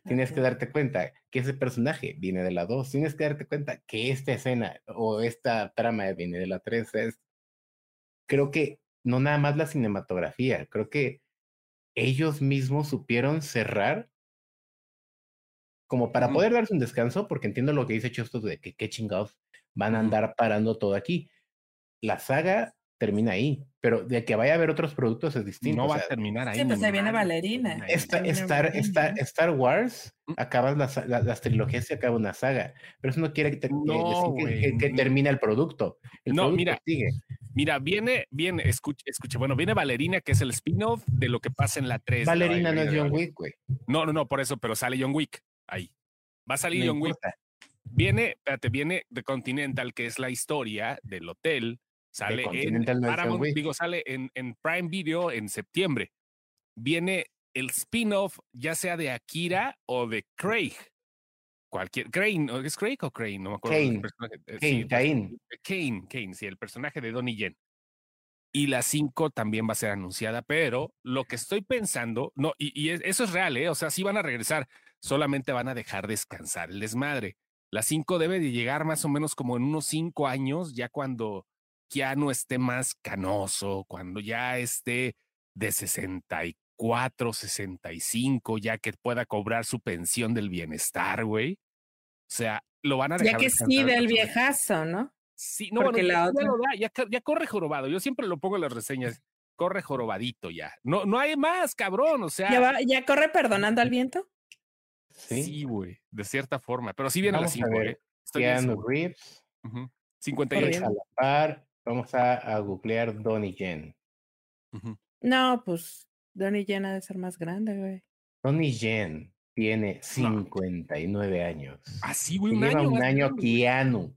Tienes que Ok. darte cuenta que ese personaje viene de la 2. Tienes que darte cuenta que esta escena o esta trama viene de la 3. Es, creo que no nada más la cinematografía, creo que ellos mismos supieron cerrar como para Ujú. poder darse un descanso, porque entiendo lo que dice Chustos de que qué chingados van a andar parando todo aquí. La saga termina ahí, pero de que vaya a haber otros productos es distinto. No o va a terminar ahí. Sí, pues ahí viene Valerina. Esta- Star, Valerina, Star. Star Wars, Mm. acabas las, la- las trilogías y acaba una saga, pero eso no quiere que, te- que No, que- que, termina el producto. El No, producto mira, sigue. Mira, viene, viene, escucha, escucha, bueno, viene Valerina, que es el spin-off de lo que pasa en la 3. de la Valerina no es de John. Wick, güey. No, no, no, por eso, pero sale John Wick ahí. Va a salir No John Wick. Viene, espérate, viene The Continental, que es la historia del hotel. Sale en Paramount, digo, sale en, en Prime Video en septiembre. Viene el spin-off, ya sea de Akira o de Craig. Cualquier, Crane, ¿o ¿es Craig o Crane? No me acuerdo. Kane. personaje, eh, sí, Kane. Kane, Kane, sí, el personaje de Donnie Yen. Y la 5 también va a ser anunciada, pero lo que estoy pensando, no, y, y es- eso es real, ¿eh? O sea, sí van a regresar, solamente van a dejar descansar el desmadre. La 5 debe de llegar más o menos como en unos 5 años, ya cuando Keanu esté más canoso, cuando ya esté de 64, 65, ya que pueda cobrar su pensión del bienestar, güey. O sea, lo van a dejar Ya que sí del viejazo, ¿no? Sí, no, Porque bueno, la ya, ya otra- ya, ya corre jorobado. Yo siempre lo pongo en las reseñas. Corre jorobadito ya. No, no hay más, cabrón. O sea, ¿Ya, va- ya corre perdonando al viento? Sí. sí, güey, de cierta forma. Pero sí viene a las Vamos a 5. ¿eh? Estoy bien Keanu. Reeves. Ujú. y 58. a la par, vamos a, a googlear Donnie Yen. Ujú. No, pues Donnie llena de ser más grande, güey. Donnie Yen tiene 59 años. Ah, sí, güey, Y un lleva año. un año. Keanu.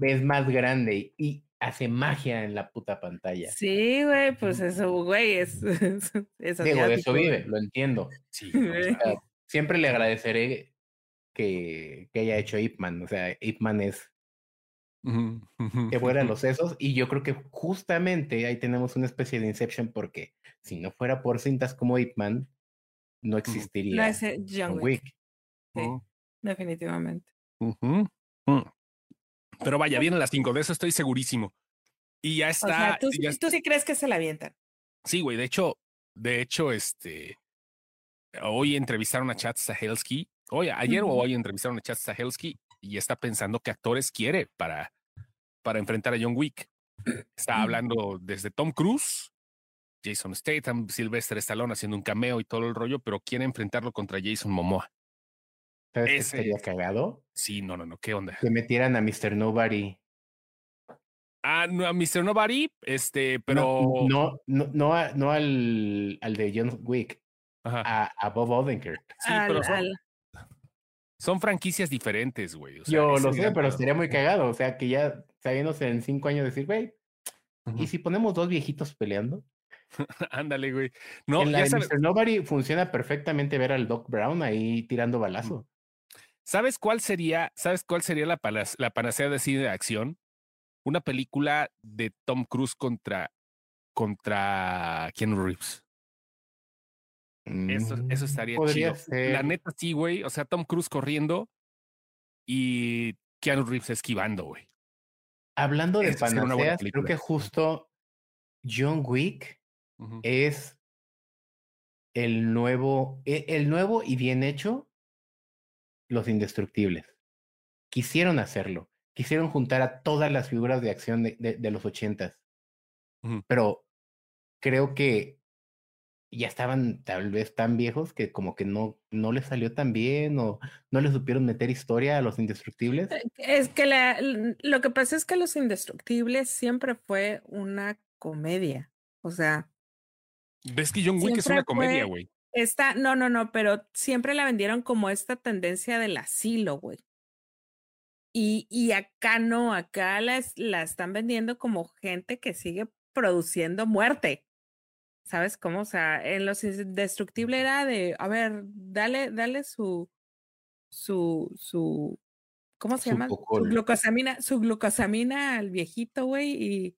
Es más grande y hace magia en la puta pantalla. Sí, güey, pues eso, güey, es, es, es Digo, de eso vive, lo entiendo. Sí, no, o sea, siempre le agradeceré que, que haya hecho Ip Man. O sea, Ip Man es que fuera ujú. los sesos. Y yo creo que justamente ahí tenemos una especie de Inception porque si no fuera por cintas como Ip Man, no existiría No es eh, John Wick, Wick. sí, Ujú, definitivamente. ujú. Pero vaya, vienen las 5, de eso estoy segurísimo. Y ya O está. sea, tú, ya sí- tú sí crees que se la avientan. Sí, güey. De hecho, de hecho, este. Hoy entrevistaron a Chad Stahelski. Hoy, ayer o hoy entrevistaron a Chad Stahelski y está pensando qué actores quiere para, para enfrentar a John Wick. Está Ujú. hablando desde Tom Cruise, Jason Statham, Sylvester Stallone haciendo un cameo y todo el rollo, pero quiere enfrentarlo contra Jason Momoa. ¿Sabes qué Ese sería es. cagado? Sí, no, no, no, ¿qué onda? Que metieran a Mr. Nobody. Ah, no, a Mr. Nobody, este, pero. no, no, no, no al, al de John Wick, Ajá. a, a Bob Odenkirk. Sí, Al- pero son, al- son franquicias diferentes, güey. o sea, Yo lo sé, gran pero sería muy cagado. O sea, que ya sabiéndose en cinco años decir, güey. ¿y si ponemos dos viejitos peleando? Ándale, güey. No, en la ya de sabes, Mr. Nobody funciona perfectamente ver al Doc Brown ahí tirando balazo. ¿sabes cuál sería, sabes cuál sería la panacea de cine de acción? Una película de Tom Cruise contra, contra Keanu Reeves. Eso, eso Mm, estaría Podría chido. ser. La neta, sí, güey. O sea, Tom Cruise corriendo y Keanu Reeves esquivando, güey. Hablando de panaceas, creo que justo John Wick es el nuevo, e- el nuevo y bien hecho, Los Indestructibles. Quisieron hacerlo. Quisieron juntar a todas las figuras de acción de, de- de los ochentas. Ujú. Pero creo que ya estaban tal vez tan viejos que como que no, no les salió tan bien o no les supieron meter historia a los indestructibles. Eh, Es que la- lo que pasa es que Los Indestructibles siempre fue una comedia. O sea, Ves que John Wick es una comedia, güey. esta, no, no, no, pero siempre la vendieron como esta tendencia del asilo, güey. Y, y acá no, acá la, la están vendiendo como gente que sigue produciendo muerte. ¿Sabes cómo? O sea, en Los Indestructibles era de, a ver, dale, dale su, su, su, ¿cómo se llama? Su glucosamina, su glucosamina al viejito, güey, y,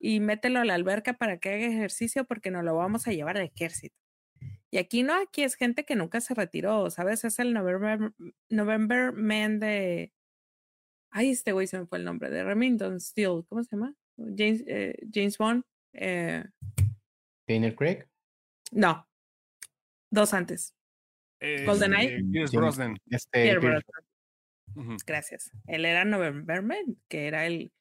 y mételo a la alberca para que haga ejercicio porque nos lo vamos a llevar de ejército. Y aquí no, aquí es gente que nunca se retiró, ¿sabes? Es el November, November Man de... Ay, este güey se me fue el nombre, de Remington Steel, ¿cómo se llama? James, eh, James Bond. Eh, Daniel Craig? No. Dos antes. GoldenEye. Brosnan. Este, Gracias. Él era Novemberman, que era el,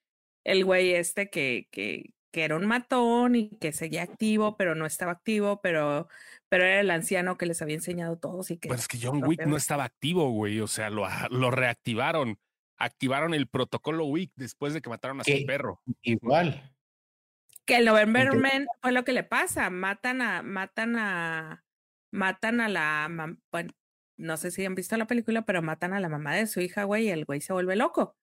el güey este que, que, que era un matón y que seguía activo, pero no estaba activo, pero, pero era el anciano que les había enseñado todos y que. Pues es que John Wick no estaba activo, güey. O sea, lo, lo reactivaron. Activaron el protocolo Wick después de que mataron a su perro. Igual. Que el Novemberman fue lo que le pasa. Matan a, matan a, matan a la, bueno, no sé si han visto la película, pero matan a la mamá de su hija, güey, y el güey se vuelve loco.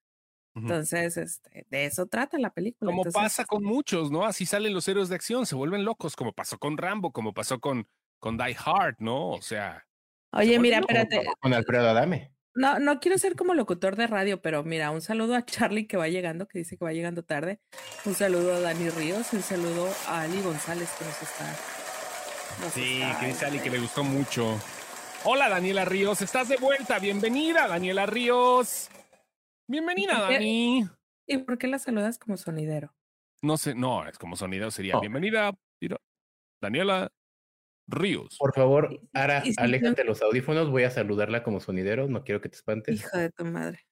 Entonces, este, de eso trata la película. Como pasa con muchos, ¿no? Así salen los héroes de acción, se vuelven locos, como pasó con Rambo, como pasó con, con Die Hard, ¿no? O sea. Oye, mira, espérate. Con Alfredo Adame. No, no quiero ser como locutor de radio, pero mira, un saludo a Charlie que va llegando, que dice que va llegando tarde. Un saludo a Dani Ríos, un saludo a Ali González que nos está. sí, que dice Ali que le gustó mucho. Hola Daniela Ríos, estás de vuelta. Bienvenida, Daniela Ríos. Bienvenida, Dani. ¿Y por qué la saludas como sonidero? No sé, no, es como sonidero sería bienvenida, Daniela Ríos. Por favor, Ara, aléjate los audífonos. Voy a saludarla como sonidero. No quiero que te espantes. Hija de tu madre.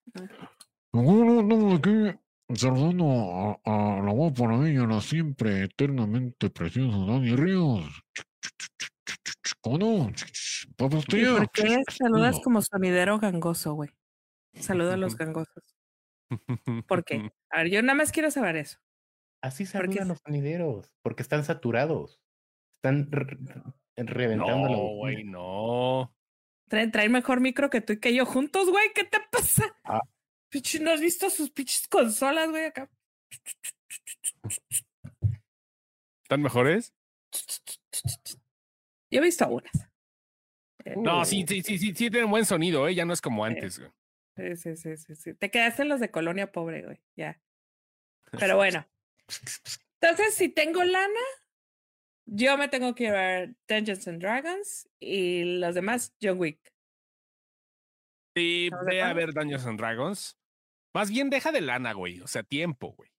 No, no, no, aquí saludando a, la guapa ella, la siempre eternamente preciosa Dani Ríos. ¿Cómo no? ¿Por qué saludas como sonidero gangoso, güey? Saluda a los gangosos. ¿Por qué? A ver, yo nada más quiero saber eso. Así saludan los sonideros, porque están saturados. Están reventando no, güey, no. Traen, mejor micro que tú y que yo juntos, güey. ¿Qué te pasa? Ah. ¿no has visto sus pinches consolas, güey, acá? ¿Están mejores? Yo he visto algunas. No, sí, sí, sí, sí, sí, tienen buen sonido, ¿eh? Ya no es como antes, güey. Sí, sí, sí, sí, sí. Te quedaste en los de colonia pobre, güey. Ya. Pero bueno. Entonces, si tengo lana, yo me tengo que ver Dungeons and Dragons y los demás John Wick. Sí, ve a ver Dungeons and Dragons. Más bien deja de lana, güey. O sea, tiempo, güey.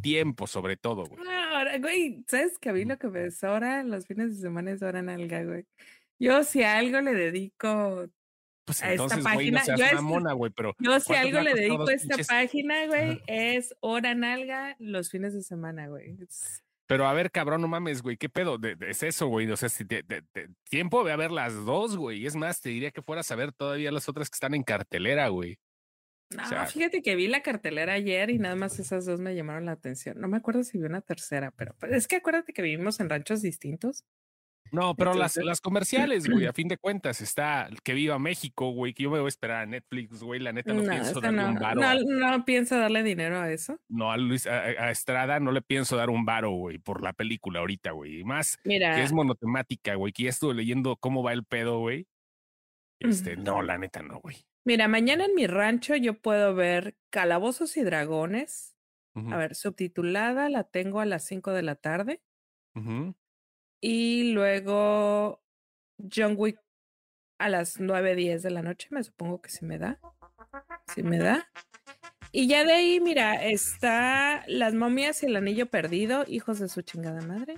Tiempo, sobre todo, güey. ahora, güey, ¿sabes que a mí lo que me sobra los fines de semana es hora nalga, güey? Yo si a algo le dedico pues entonces, güey, no seas una mona, güey, pero. Yo si algo le dedico a esta página, güey, es hora nalga los fines de semana, güey. Pero a ver, cabrón, no mames, güey, ¿qué pedo? es eso, güey. O sea, si te, tiempo de a ver las dos, güey. Es más, te diría que fueras a ver todavía las otras que están en cartelera, güey. No, fíjate que vi la cartelera ayer y nada más esas dos me llamaron la atención. No me acuerdo si vi una tercera, pero pues, es que acuérdate que vivimos en ranchos distintos. No, pero las, las comerciales, güey, a fin de cuentas, está Que Viva México, güey, que yo me voy a esperar a Netflix, güey, la neta no, pienso darle un varo. No, no pienso darle dinero a eso. No, a Luis, a, Estrada no le pienso dar un varo, güey, por la película ahorita, güey. Más Mira, que es monotemática, güey, que ya estuve leyendo cómo va el pedo, güey. Este, no, la neta no, güey. Mira, mañana en mi rancho yo puedo ver Calabozos y Dragones. A ver, subtitulada la tengo a las 5 de la tarde. Y luego John Wick a las 9, 10 de la noche, me supongo que si me da. Si me da. Y ya de ahí, mira, está Las momias y el anillo perdido, hijos de su chingada madre.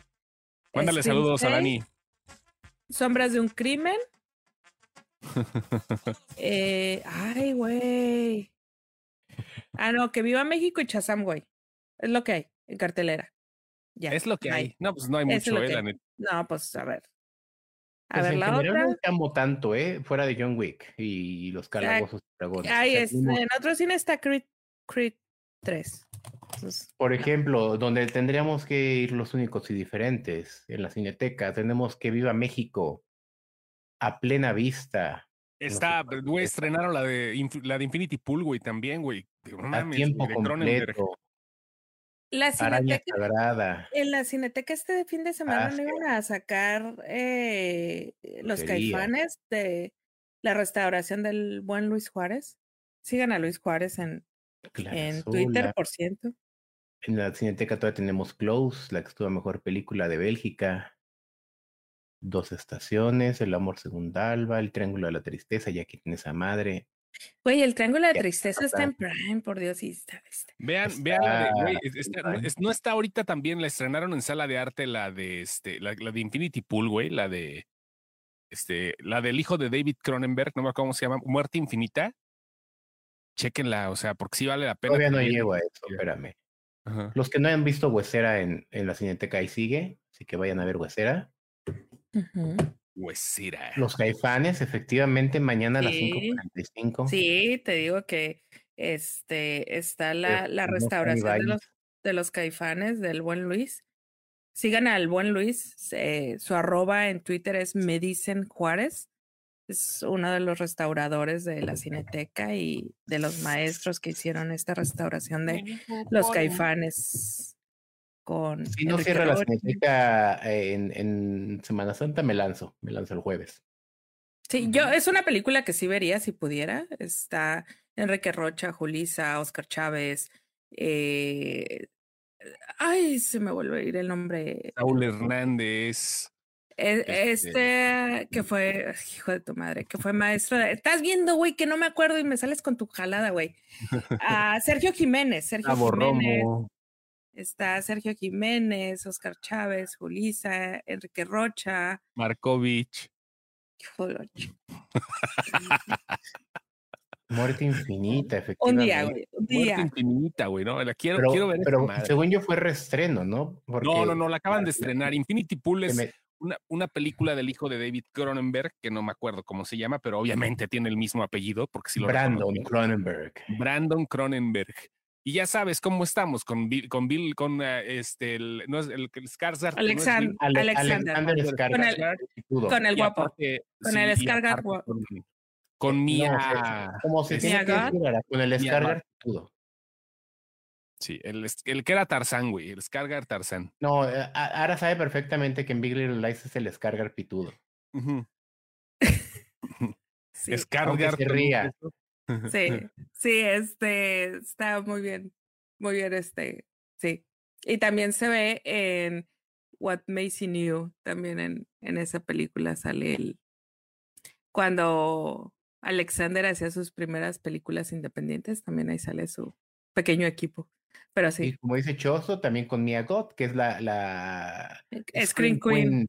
Mándale saludos a Dani. Sombras de un crimen. eh, ay, güey. Ah, no, que viva México y Chazam, güey. Es lo que hay en cartelera. Ya, es lo que hay. No, pues no hay mucho, eh, la neta. No, pues a ver. A pues ver, la otra. No amo tanto, ¿eh? Fuera de John Wick y los calabozos dragones. Ahí es. En otro cine está Creed, Creed 3. Por ejemplo, donde tendríamos que ir los únicos y diferentes en la cineteca, tenemos que Viva México a plena vista. Está, güey, estrenaron la de, la de Infinity Pool, güey, también, güey. a tiempo completo. La cineteca, sagrada. En la cineteca este fin de semana no iban a sacar eh, los caifanes de la restauración del buen Luis Juárez. Sigan a Luis Juárez en, en Twitter, por ciento. En la Cineteca todavía tenemos Close, la que estuvo mejor película de Bélgica. Dos estaciones, El amor según Alba, El triángulo de la tristeza, ya que tiene esa madre. Güey, el triángulo de tristeza está en Prime, por Dios, sí está. Vean, vean, güey, no está ahorita también, la estrenaron en sala de arte la de este, la, de Infinity Pool, güey, la de este, la del hijo de David Cronenberg, no me acuerdo cómo se llama, Muerte Infinita. Chequenla, o sea, porque sí vale la pena. Todavía no llego a eso, espérame. Los que no hayan visto Huesera en, en la Cineteca ahí sigue, así que vayan a ver Huesera. Huesera. Los caifanes, efectivamente, mañana a las 5.45. Sí, te digo que este está la, la restauración de los, de los caifanes del buen Luis. Sigan al buen Luis, su arroba en Twitter es Medicen Juárez es uno de los restauradores de la Cineteca y de los maestros que hicieron esta restauración de los caifanes con... Si no cierra la Cineteca en, en, Semana Santa, me lanzo, me lanzo el jueves. Sí, yo es una película que sí vería si pudiera. Está Enrique Rocha, Julisa, Oscar Chávez. Eh, ay, se me vuelve a ir el nombre. Saúl Hernández. E, este, este, que fue, hijo de tu madre, que fue maestro. estás viendo, güey, que no me acuerdo y me sales con tu jalada, güey. A Sergio Jiménez, Sergio Jiménez. Está Sergio Jiménez, Oscar Chávez, Julisa, Enrique Rocha. Markovich. Hijo de Muerte infinita, efectivamente. Un día, güey. Un día. Muerte infinita, güey, ¿no? La quiero, quiero ver. Pero según yo fue reestreno, ¿no? no, no, no, la acaban de estrenar. Infinity Pool es una, una, película del hijo de David Cronenberg, que no me acuerdo cómo se llama, pero obviamente tiene el mismo apellido, porque si lo Brandon Cronenberg. Brandon Cronenberg. Y ya sabes cómo estamos con Bill, con Bill, con uh, este, el, no es el, el Skarsgård. Alexander, no es Alexander. Alexander con, el, con el guapo. Aparte, con sí, el Skarsgård guapo. Con, con Mia. No, como se tiene que decir, con el Skarsgård todo. Sí, el, el que era Tarzán, güey, el Scargar Tarzán. No, eh, ahora sabe perfectamente que en Big Little Lies es el Scargar pitudo. sí. Scargar. Sí, sí, este, está muy bien, muy bien, este, sí. Y también se ve en What Macy Knew, también en, en esa película sale el, cuando Alexander hacía sus primeras películas independientes, también ahí sale su pequeño equipo. Pero sí. Y como dice Choso, también con Mia Gott, que es la, la Screen, Queen,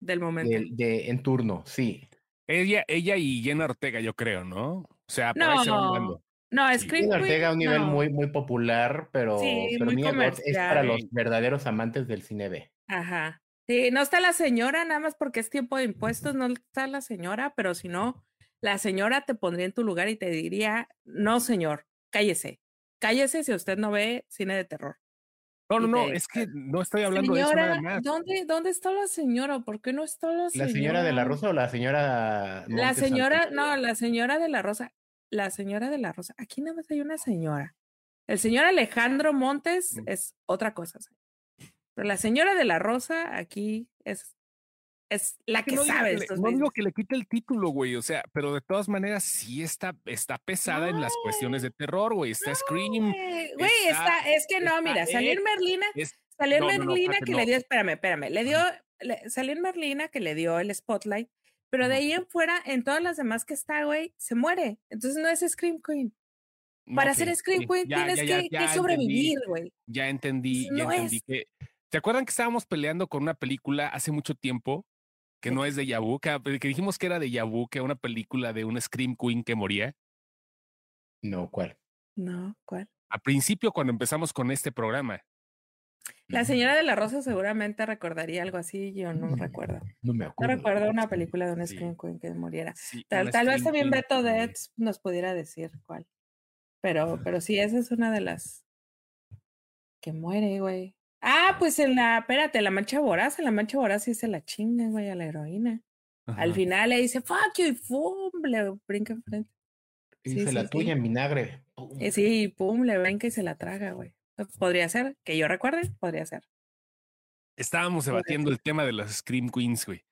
del momento. De, en turno, sí. Ella, ella y Jenna Ortega, yo creo, ¿no? O sea, no, no, Screen Jenna Ortega a un nivel muy, muy popular, pero, pero Mia Gott es para los verdaderos amantes del cine B. Ajá. Sí, no está la señora, nada más porque es tiempo de impuestos, no está la señora, pero si no, la señora te pondría en tu lugar y te diría, no, señor, cállese cállese si usted no ve cine de terror. No, no, no, es que no estoy hablando de eso nada más. ¿dónde, ¿Dónde está la señora? ¿Por qué no está la señora? ¿La señora de la Rosa o la señora La señora, no, la señora de la Rosa. La señora de la Rosa. Aquí nada más hay una señora. El señor Alejandro Montes mm. es otra cosa. Pero la señora de la Rosa aquí es es la que, sabe. no digo que le quite el título, güey, o sea, pero de todas maneras sí está, está pesada en las cuestiones de terror, güey. Está Scream. Güey, está, es que no, mira, salió en Merlina, salió en Merlina que le dio, espérame, espérame, le dio, salió en Merlina que le dio el spotlight, pero de ahí en fuera, en todas las demás que está, güey, se muere. Entonces no es Scream Queen. Para ser Scream Queen tienes que, sobrevivir, güey. Ya entendí, ya entendí que. ¿Te acuerdan que estábamos peleando con una película hace mucho tiempo que no es de Yabu, que, que, dijimos que era de Yabu, que una película de un Scream Queen que moría. No, ¿cuál? No, ¿cuál? A principio, cuando empezamos con este programa. La señora de la Rosa seguramente recordaría algo así, yo no recuerdo. No me acuerdo. No recuerdo una película de un Scream Queen que muriera. tal, tal vez también Beto Deads nos pudiera decir cuál. Pero, pero sí, esa es una de las que muere, güey. Ah, pues en la, espérate, la mancha voraz, en la mancha voraz sí se la chinga, güey, a la heroína. Al final le dice, fuck you, y pum, le brinca enfrente. Y se la tuya en vinagre. Eh, sí, pum, le brinca y se la traga, güey. Podría ser, que yo recuerde, podría ser. Estábamos debatiendo el tema de las Scream Queens, güey.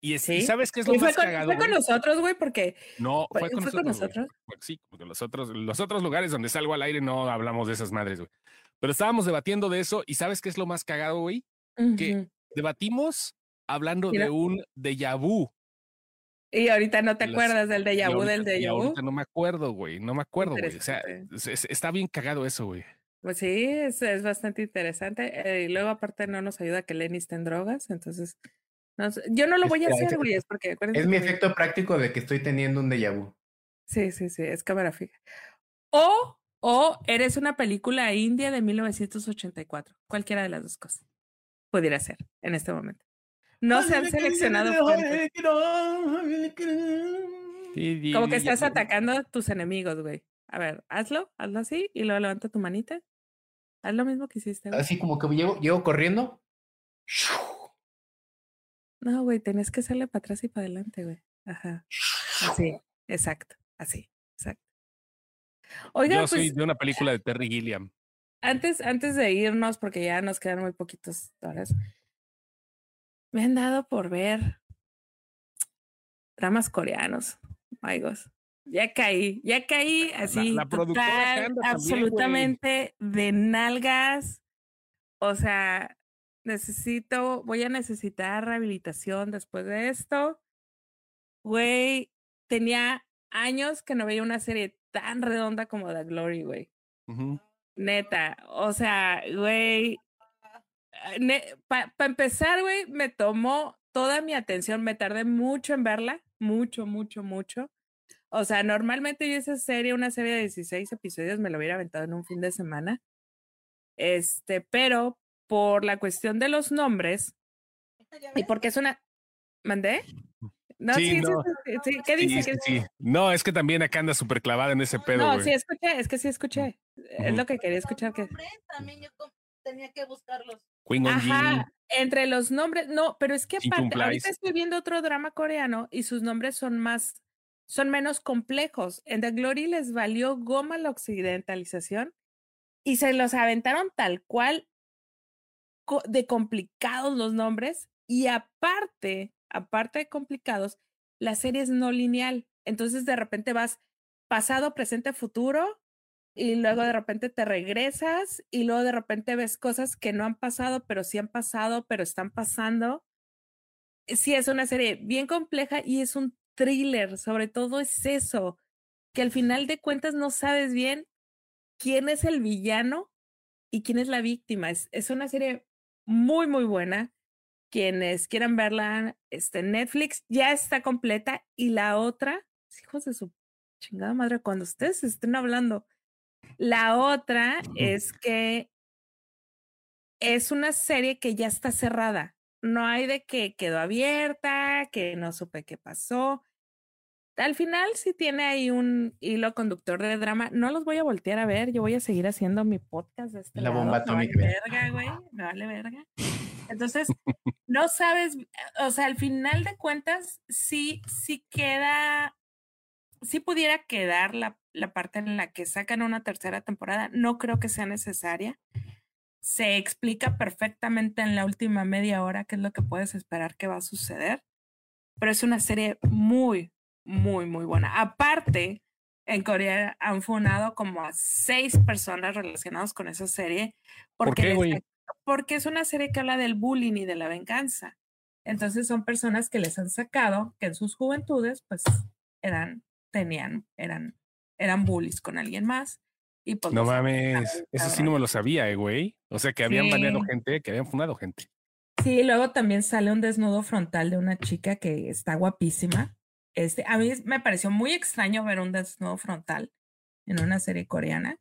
Y, ¿sabes qué es lo más cagado? Fue con nosotros, güey, porque. No, fue, con, nosotros. Sí, porque los otros, los otros lugares donde salgo al aire no hablamos de esas madres, güey. Pero estábamos debatiendo de eso y ¿sabes qué es lo más cagado, güey? Que debatimos hablando de un déjà vu. Y ahorita no te acuerdas del déjà vu del déjà vu. Ahorita no me acuerdo, güey. No me acuerdo, güey. O sea, está bien cagado eso, güey. Pues sí, es, es bastante interesante. Eh, y luego, aparte, no nos ayuda que Lenny esté en drogas. Entonces, yo no lo voy a hacer, güey. Es, porque, es mi efecto práctico de que estoy teniendo un déjà vu. Sí, sí, sí. Es cámara fija. O, o eres una película india de 1984. Cualquiera de las dos cosas. Pudiera ser en este momento. No se han seleccionado Como que estás atacando a tus enemigos, güey. A ver, hazlo, hazlo así y luego levanta tu manita. Haz lo mismo que hiciste. Así como que llego, llego corriendo. No, güey, tenés que hacerle para atrás y para adelante, güey. Ajá. Así, exacto, así, exacto. Oiga, Yo soy pues de una película de Terry Gilliam. Antes, antes de irnos, porque ya nos quedan muy poquitos horas, me han dado por ver dramas coreanos, amigos. Ya caí, ya caí así, la, total, absolutamente de nalgas. O sea, necesito, voy a necesitar rehabilitación después de esto. Güey, tenía años que no veía una serie tan redonda como The Glory, güey. Neta, o sea, güey, eh, para empezar, güey, me tomó toda mi atención, me tardé mucho en verla, mucho, mucho, mucho. O sea, normalmente yo esa serie, una serie de 16 episodios, me lo hubiera aventado en un fin de semana. Este, pero por la cuestión de los nombres y porque es una... ¿Mandé? No, sí, sí, ¿qué dice? Sí, No, es que también acá anda súper clavada en ese pedo. No, sí escuché, es que sí escuché. Es lo que quería escuchar. Que... También yo tenía que buscarlos. Ajá, entre los nombres, no, pero es que aparte, ahorita estoy viendo otro drama coreano y sus nombres son más, son menos complejos. En The Glory les valió goma la occidentalización y se los aventaron tal cual de complicados los nombres y aparte, aparte de complicados, la serie es no lineal. Entonces de repente vas pasado, presente, futuro y luego de repente te regresas y luego de repente ves cosas que no han pasado, pero sí han pasado, pero están pasando. Sí, es una serie bien compleja y es un thriller, sobre todo es eso, que al final de cuentas no sabes bien quién es el villano y quién es la víctima. Es, es una serie muy, muy buena. Quienes quieran verla, este, Netflix ya está completa y la otra, hijos de su chingada madre, cuando ustedes estén hablando la otra es que es una serie que ya está cerrada. No hay de que quedó abierta, que no supe qué pasó. Al final sí tiene ahí un hilo conductor de drama. No los voy a voltear a ver. Yo voy a seguir haciendo mi podcast de este La bomba atómica. Me vale verga, güey. Me vale verga. Entonces, no sabes, o sea, al final de cuentas, sí, sí queda, sí pudiera quedar la la parte en la que sacan una tercera temporada, no creo que sea necesaria. Se explica perfectamente en la última media hora qué es lo que puedes esperar que va a suceder, pero es una serie muy, muy, muy buena. Aparte, en Corea han funado como a seis personas relacionadas con esa serie porque, porque es una serie que habla del bullying y de la venganza. Entonces son personas que les han sacado que en sus juventudes pues eran, tenían, eran eran bullies con alguien más. Y pues, no mames, eso sí no me lo sabía, eh, güey. O sea, que habían baneado gente, que habían fundado gente. Sí, luego también sale un desnudo frontal de una chica que está guapísima. Este, a mí me pareció muy extraño ver un desnudo frontal en una serie coreana.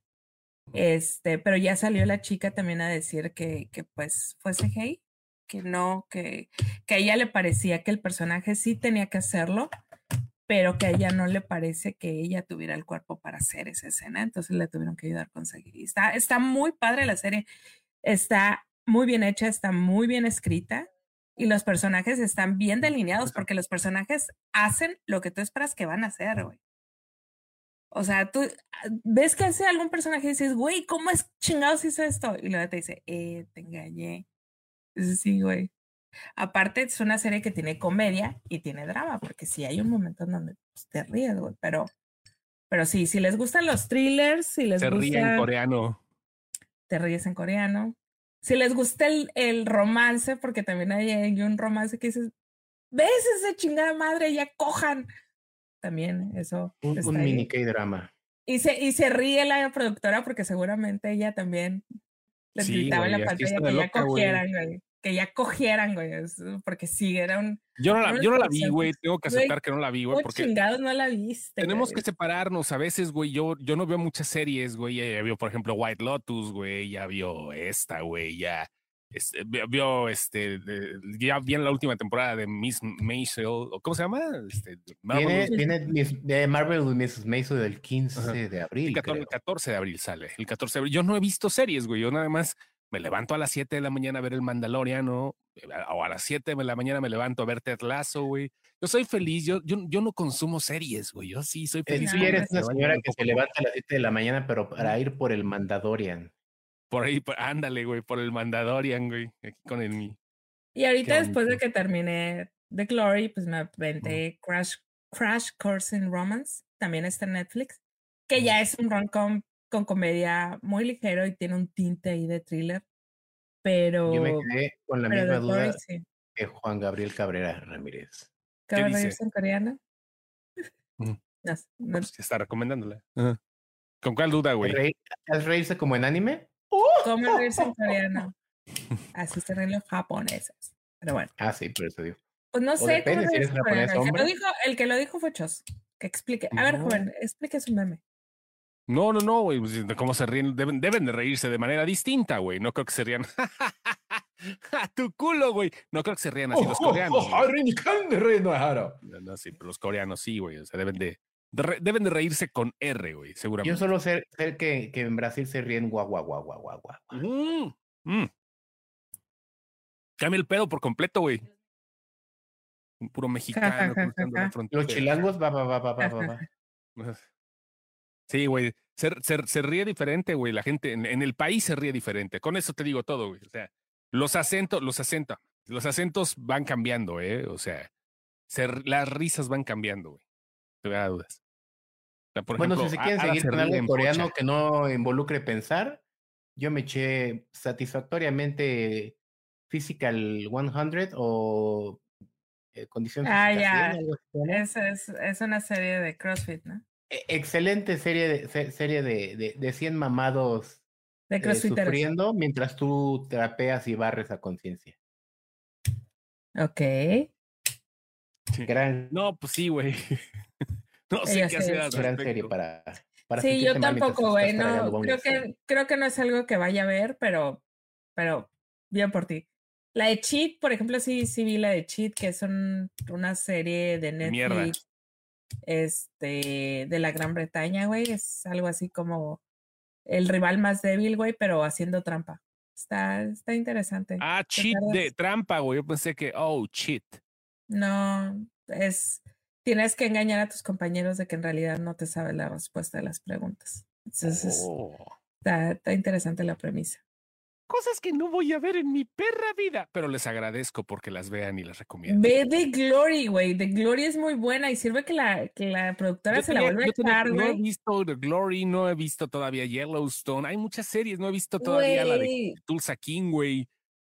Este, pero ya salió la chica también a decir que, que pues fuese gay, que no, que, que a ella le parecía que el personaje sí tenía que hacerlo, pero que a ella no le parece que ella tuviera el cuerpo para hacer esa escena, entonces le tuvieron que ayudar a conseguir. Está, está muy padre la serie, está muy bien hecha, está muy bien escrita y los personajes están bien delineados porque los personajes hacen lo que tú esperas que van a hacer, güey. O sea, tú ah, ves que hace algún personaje y dices, güey, ¿cómo es chingados hizo esto? Y luego te dice, eh, te engañé. Sí, güey. Aparte, es una serie que tiene comedia y tiene drama, porque sí hay un momento en donde pues, te ríes, güey, pero, pero sí, si les gustan los thrillers, si les gusta... ríe en coreano. Te ríes en coreano. Si les gusta el, el romance, porque también hay, hay un romance que dices, ¿ves esa chingada madre? Ya cojan. También eso. Un, está un ahí. mini K-drama. Y se, y se ríe la productora porque seguramente ella también les Sí, gritaba en la pantalla que ya güey. cogieran, güey. Que ya cogieran, güey. es- Porque sí, era un. Yo no la, yo no la vi, güey. Tengo que güey, aceptar que no la vi, güey, ¿Cómo porque chingados no la viste? tenemos que separarnos. A veces, güey, yo, yo no veo muchas series, güey. Ya vio, por ejemplo, White Lotus, güey. Ya vio esta, güey. Ya este, vio, este, ya vi en la última temporada de Miss Maisel, o ¿cómo se llama? Este, Viene, Marvelous. viene Miss- de Marvel Mrs. Maisel del 15 Ajá. de El abril. 14, creo. 14 de abril sale. El 14 de abril. Yo no he visto series, güey. Yo nada más me levanto a las 7 de la mañana a ver el Mandaloriano. eh, O a las 7 de la mañana me levanto a ver Ted Lasso, güey. Yo soy feliz. Yo, yo, yo no consumo series, güey. Yo sí soy feliz. sí, eres una señora que se levanta a las 7 de la mañana, pero para ir por el Mandadorian. Por ahí, por- ándale, güey, por el Mandalorian, güey. Aquí con el mi. Y ahorita después de que terminé The Glory, pues me aventé Crash, Crash Course in Romance, también está en Netflix, que ya es un rom-com con comedia muy ligero y tiene un tinte ahí de thriller, pero, Yo me quedé con la misma The Glory duda sí. que Juan Gabriel Cabrera Ramírez. ¿Qué ¿Qué va a dice? reírse en coreano? Ujú. No, sé, no Pues, está recomendándola. ¿Con cuál duda, güey? ¿Reír- ¿Es reírse como en anime? ¿Cómo reírse en coreano? Así se ríen los japoneses. Pero bueno, Ah, sí, por eso digo. pues no O sé cómo depende si reírse eres en coreano. japonés El que, lo dijo, el que lo dijo fue Chos. Que explique. A ver, No. joven, explique su meme. No, no, no, güey. pues, ¿Cómo se ríen? Deben, deben de reírse de manera distinta, güey. No creo que se rían. ¡A tu culo, güey! No creo que se rían así los coreanos. güey. No, no, sí, pero los coreanos sí, güey. O sea, deben de, de deben de reírse con R, güey, Yo seguramente. solo sé, sé que, que en Brasil se ríen guau, guau, guau, guau, guau, guau. Mm, mm. Cambia el pedo por completo, güey. Un puro mexicano cruzando la frontera. Los chilangos, va, va, va, va, va, va. Sí, güey. Se, se- se ríe diferente, güey. La gente en, en el país se ríe diferente. Con eso te digo todo, güey. O sea, los acentos, los acentos, los acentos van cambiando, ¿eh? O sea, se las risas van cambiando, güey. Te da dudas. O sea, por Bueno, ejemplo, si se quieren seguir se con algo en coreano pocha. que no involucre pensar, yo me eché satisfactoriamente Physical 100 o eh, Condición Ah, ya. 100, algo así se llama. Es, es, es una serie de CrossFit, ¿no? E- Excelente serie de, se- serie de, de, de 100 mamados De eh, sufriendo mientras tú trapeas y barres a conciencia. ok. Sí. Gran, No, pues sí, güey. no sé qué sí hacer gran respecto. serie para, para Sí, yo tampoco, güey. No, creo que, creo que no es algo que vaya a ver, pero, pero bien por ti. La de Cheat, por ejemplo, sí, sí vi la de Cheat, que es un- una serie de Mierda. Netflix, este, de la Gran Bretaña, güey. Es algo así como el rival más débil, güey, pero haciendo trampa. Está, está interesante. Ah, cheat tardas? de trampa, güey. Yo pensé que, oh, cheat. No, es, tienes que engañar a tus compañeros de que en realidad no te sabes la respuesta de las preguntas. Entonces, es- Oh. está, está interesante la premisa. Cosas que no voy a ver en mi perra vida. Pero les agradezco porque las vean y las recomiendo. Ve The Glory, güey. The Glory es muy buena y sirve que la, que la productora Yo se la vuelve a echar, no he visto The Glory, no he visto todavía Yellowstone. Hay muchas series, no he visto todavía la de Tulsa King, güey.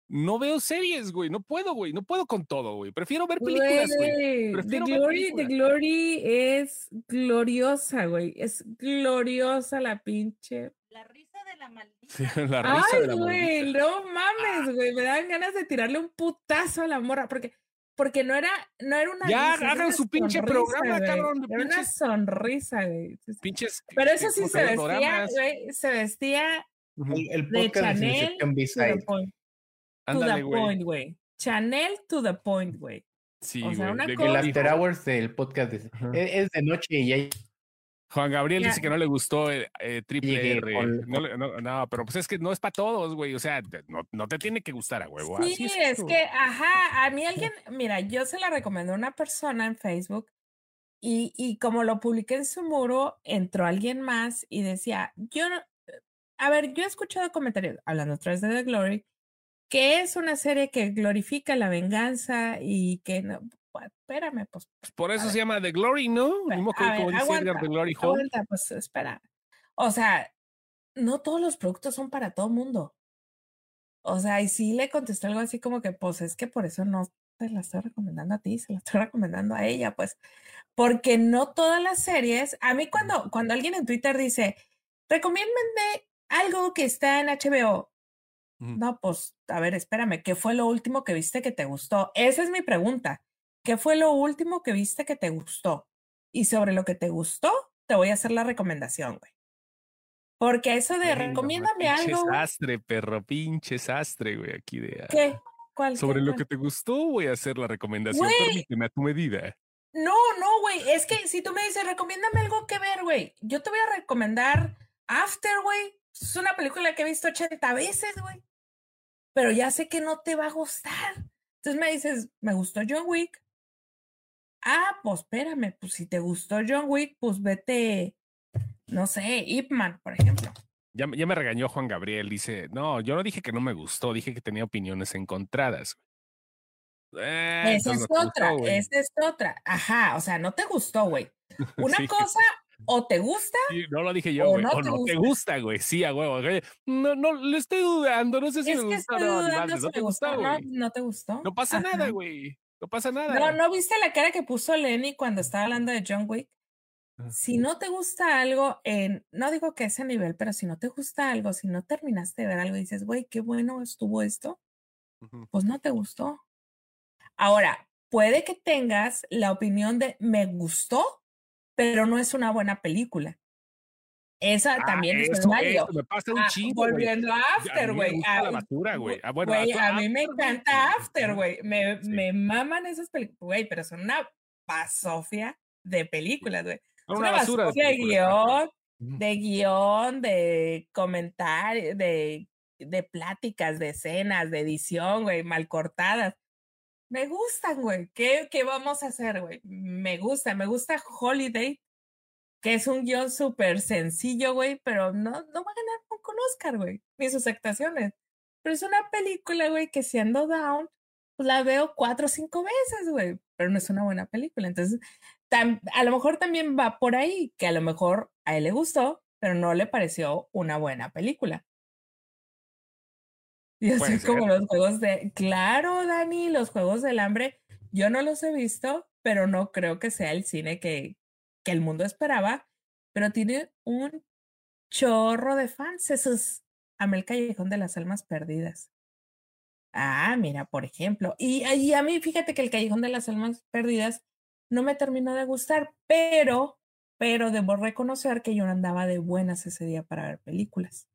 No veo series, güey. No puedo, güey. No puedo con todo, güey. Prefiero ver películas, güey. The Glory, The. Glory es gloriosa, güey. Es gloriosa la pinche. La risa de la maldita. Sí, la risa de Ay, la güey, maldita. no mames, güey. Me dan ganas de tirarle un putazo a la morra porque, porque no era, no era una. Ya, risa, hagan una su pinche sonrisa, programa, güey. cabrón, de Era una sonrisa, güey. Pinches. Pero eso sí ¿cómo se vestía, güey. Se vestía Ujú. El, el de podcast de Chanel To the point. Güey. Chanel to the point, güey. Sí, O sea, güey. una De- cosa- El after hours del podcast de- Ajá. es, es de noche y ya Juan Gabriel Ya. dice que no le gustó eh, eh, triple Llegué R. No, no, no, pero pues es que no es para todos, güey. O sea, no, no te tiene que gustar a huevo. Sí, así es que, ajá, a mí alguien, mira, yo se la recomendé a una persona en Facebook y, y como lo publiqué en su muro, entró alguien más y decía, yo no, a ver, yo he escuchado comentarios hablando otra vez de The Glory, que es una serie que glorifica la venganza y que no, espérame, pues. pues por eso se llama The Glory, ¿no? Mismo que como dice Edgar, The Glory Home. Aguanta, pues espera. O sea, no todos los productos son para todo mundo. O sea, y sí le contestó algo así como que, pues es que por eso no te la estoy recomendando a ti, se la estoy recomendando a ella, pues, porque no todas las series, a mí cuando, cuando alguien en Twitter dice, recomiéndenme algo que está en HBO, no, pues, a ver, espérame, ¿qué fue lo último que viste que te gustó? Esa es mi pregunta. ¿Qué fue lo último que viste que te gustó? Y sobre lo que te gustó, te voy a hacer la recomendación, güey. Porque eso de recomiéndame algo. Pinche sastre, perro, pinche sastre, güey, aquí de. ¿Qué? ¿Cuál? Sobre lo que te gustó, voy a hacer la recomendación. Permíteme a tu medida. No, no, güey. Es que si tú me dices, recomiéndame algo que ver, güey. Yo te voy a recomendar After, güey. Es una película que he visto 80 veces, güey. Pero ya sé que no te va a gustar. Entonces me dices, me gustó John Wick. Ah, pues espérame, pues si te gustó John Wick, pues vete, no sé, Ip Man, por ejemplo. Ya, ya, me regañó Juan Gabriel, dice, no, yo no dije que no me gustó, dije que tenía opiniones encontradas. Eh, esa es otra, esa es otra. Ajá, o sea, no te gustó, güey. Una cosa o te gusta. no lo dije yo, güey. O, no, te, gusta. güey. Sí, a huevo. No, no, le estoy dudando. No sé si me gustó. no, te gustó, no, te gustó. No pasa nada, güey. No pasa nada. No, ¿no viste la cara que puso Lenny cuando estaba hablando de John Wick? Ah. Si no te gusta algo, en, no digo que ese nivel, pero si no te gusta algo, si no terminaste de ver algo y dices, güey, qué bueno estuvo esto, pues no te gustó. Ahora, puede que tengas la opinión de me gustó, pero no es una buena película. Esa ah, también es válido. Me pasa un ah, chingo. Volviendo a After, güey. A, la basura, güey. Ah, bueno, a mí me encanta After, güey. Me, me maman esas películas, güey, pero son una basofia de películas, güey. Una, una basura de, guion, de guion, de comentarios, de, de pláticas, de escenas, de edición, güey, mal cortadas. Me gustan, güey. ¿Qué, ¿Qué vamos a hacer, güey? Me gusta, me gusta Holiday, que es un guion súper sencillo, güey, pero no, no va a ganar con Oscar, güey, ni sus actuaciones. Pero es una película, güey, que siendo down, pues la veo cuatro o cinco veces, güey, pero no es una buena película. Entonces, a lo mejor también va por ahí, que a lo mejor a él le gustó, pero no le pareció una buena película. Yo soy como los juegos de. Claro, Dani, los juegos del hambre. Yo no los he visto, pero no creo que sea el cine que, que el mundo esperaba. Pero tiene un chorro de fans. Amé el Callejón de las Almas Perdidas. Ah, mira, por ejemplo. Y, y a mí, fíjate que el Callejón de las Almas Perdidas no me terminó de gustar, pero, pero debo reconocer que yo no andaba de buenas ese día para ver películas.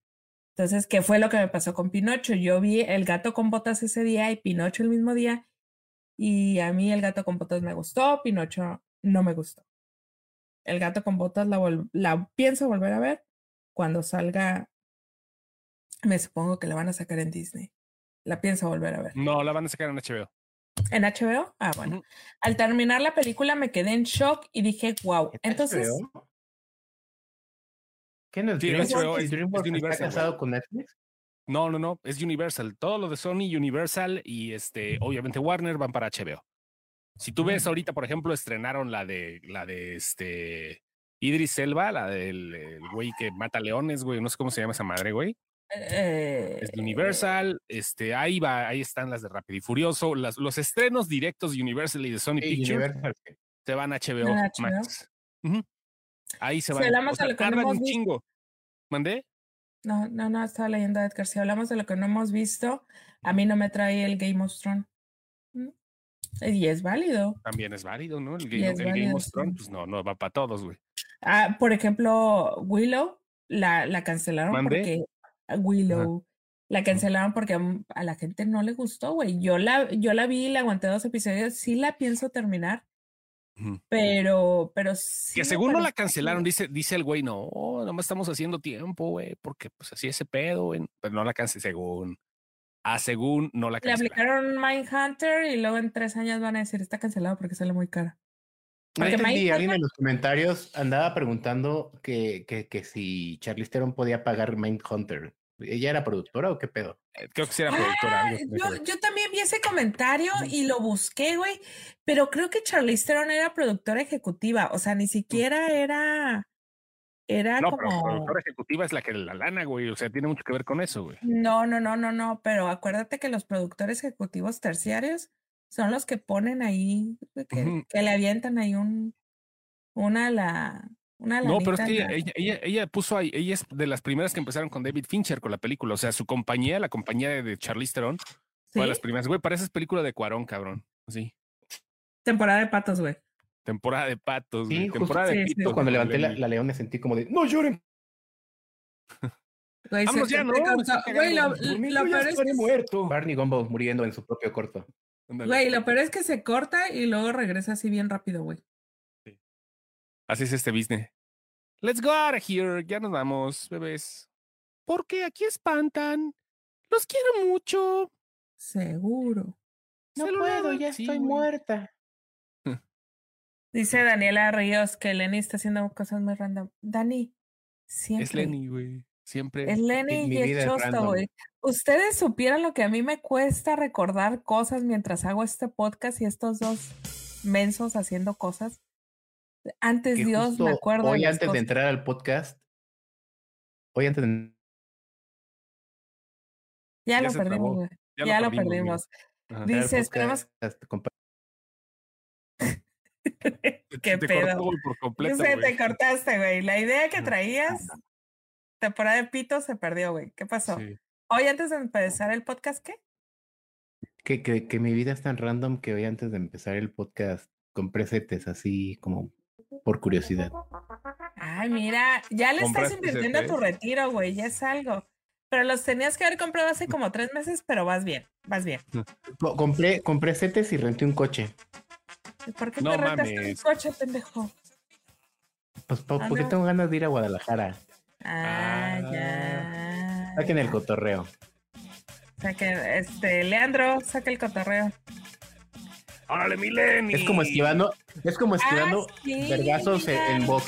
Entonces, ¿qué fue lo que me pasó con Pinocho? Yo vi El gato con botas ese día y Pinocho el mismo día. Y a mí el gato con botas me gustó, Pinocho no me gustó. El gato con botas la, la pienso volver a ver cuando salga. Me supongo que la van a sacar en Disney. La pienso volver a ver. No, la van a sacar en HBO. ¿En HBO? Ah, bueno. Al terminar la película me quedé en shock y dije, wow. Entonces, ¿Qué no es, Universal, ¿Está casado con Netflix? No, no, no, es Universal. Todo lo de Sony, Universal y este, obviamente Warner van para HBO. Si tú ves mm. ahorita, por ejemplo, estrenaron la de la de este Idris Elba, la del güey que mata leones, güey, no sé cómo se llama esa madre, güey. Eh, es de Universal, este, ahí va, ahí están las de Rápido y Furioso, las, los estrenos directos de Universal y de Sony Pictures se van a HBO, Max. Ahí se va. hablamos de lo que no hemos chingo. ¿Mandé? No, no, no, estaba leyendo Edgar. Si hablamos de lo que no hemos visto, a mí no me trae el Game of Thrones. Y es válido. También es válido, ¿no? El Game, of Thrones, pues no, no va para todos, güey. Ah, por ejemplo, Willow la, la cancelaron porque Willow la cancelaron porque a la gente no le gustó, güey. Yo la, yo la vi, la aguanté dos episodios, sí la pienso terminar, pero, pero sí. Que según no la cancelaron, dice, dice el güey, no, no me estamos haciendo tiempo, güey, porque pues así ese pedo, güey. Pero no la cancelaron, según. a ah, según no la cancelaron. Le aplicaron Mindhunter y luego en tres años van a decir, está cancelado porque sale muy cara. No entendí, alguien en los comentarios andaba preguntando que, que, que si Charlize Theron podía pagar Mindhunter. ¿Ella era productora o qué pedo? Eh, creo que sí era productora. Ah, yo, yo, también vi ese comentario y lo busqué, güey, pero creo que Charlize Theron era productora ejecutiva, o sea, ni siquiera era... Era no, como... pero productora ejecutiva es la que la lana, güey, o sea, tiene mucho que ver con eso, güey. No, no, no, no, no, pero acuérdate que los productores ejecutivos terciarios son los que ponen ahí, que, que le avientan ahí un, una la, no, pero es que ella, ella, ella, puso ahí, ella es de las primeras que empezaron con David Fincher con la película. O sea, su compañía, la compañía de, Charlize Theron, fue de las primeras. Güey, parece película de Cuarón, cabrón. Sí. Temporada de patos, güey. Temporada de patos, güey. Temporada de pitos. Cuando levanté la, la, león me sentí como de, no lloren. Güey, Vamos ya, ¿no? Güey, lo, lo peor es que... muerto. Barney Gumbo muriendo en su propio corto. Güey, lo peor es que se corta y luego regresa así bien rápido, güey. Así es este business. Let's go out of here. Ya nos vamos, bebés. Porque aquí espantan. Los quiero mucho. Seguro. No puedo, ya estoy muerta. Dice Daniela Ríos que Lenny está haciendo cosas muy random. Dani, siempre. Es Lenny, güey. Siempre. Es Lenny y es Chosto, güey. Ustedes supieran lo que a mí me cuesta recordar cosas mientras hago este podcast y estos dos mensos haciendo cosas. Antes Dios, me acuerdo. Hoy antes de entrar al podcast, hoy antes de... Ya, lo perdimos, güey. Ya, lo perdimos. Dice, esperamos... Qué pedo. Se te cortaste, güey. La idea que traías, temporada de pito, se perdió, güey. ¿Qué pasó? Hoy antes de empezar el podcast, ¿qué? Que, que, que mi vida es tan random que hoy antes de empezar el podcast compré setes así como por curiosidad. Ay, mira, ya le estás invirtiendo a tu retiro, güey, ya es algo. Pero los tenías que haber comprado hace como tres meses, pero vas bien, vas bien. Compré, compré setes y renté un coche. ¿Por qué no te rentaste un coche, pendejo? Pues porque tengo ganas de ir a Guadalajara. Ah, ya. Saquen el cotorreo. Saquen, este, Leandro, saca el cotorreo. ¡Órale, Mileni! Es como esquivando, es como esquivando ah, vergazos en, voz.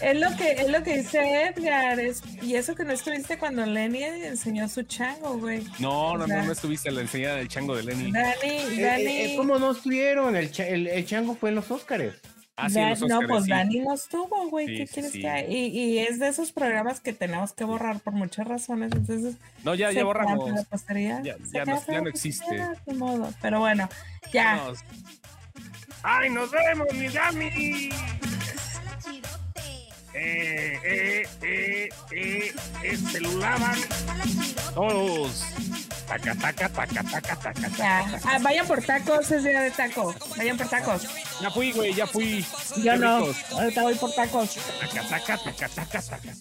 Es lo que, es lo que dice Edgar, es, y eso que no estuviste cuando Lenny enseñó su chango, güey. No, no, no, no estuviste en la enseñada del chango de Lenny. Dani, eh, Dani. Eh, ¿Cómo no estuvieron? El, el, chango fue en los Óscares. Ah, sí, no, pues Dani no estuvo, güey. ¿Qué quieres que y, y, es de esos programas que tenemos que borrar por muchas razones. Entonces, no, ya, ya borramos. Ya, ya, no, ya no existe. modo. Pero bueno, ya. ¡Ay, nos vemos, mi Dami! Eh, eh, eh, eh, eh, se lo lavan todos. Taca, taca, taca, taca, taca. Ah, vayan por tacos, es día de taco. Vayan por tacos. Ya fui, güey, ya fui. Yo no. Ahorita voy por tacos. Taca, taca, taca.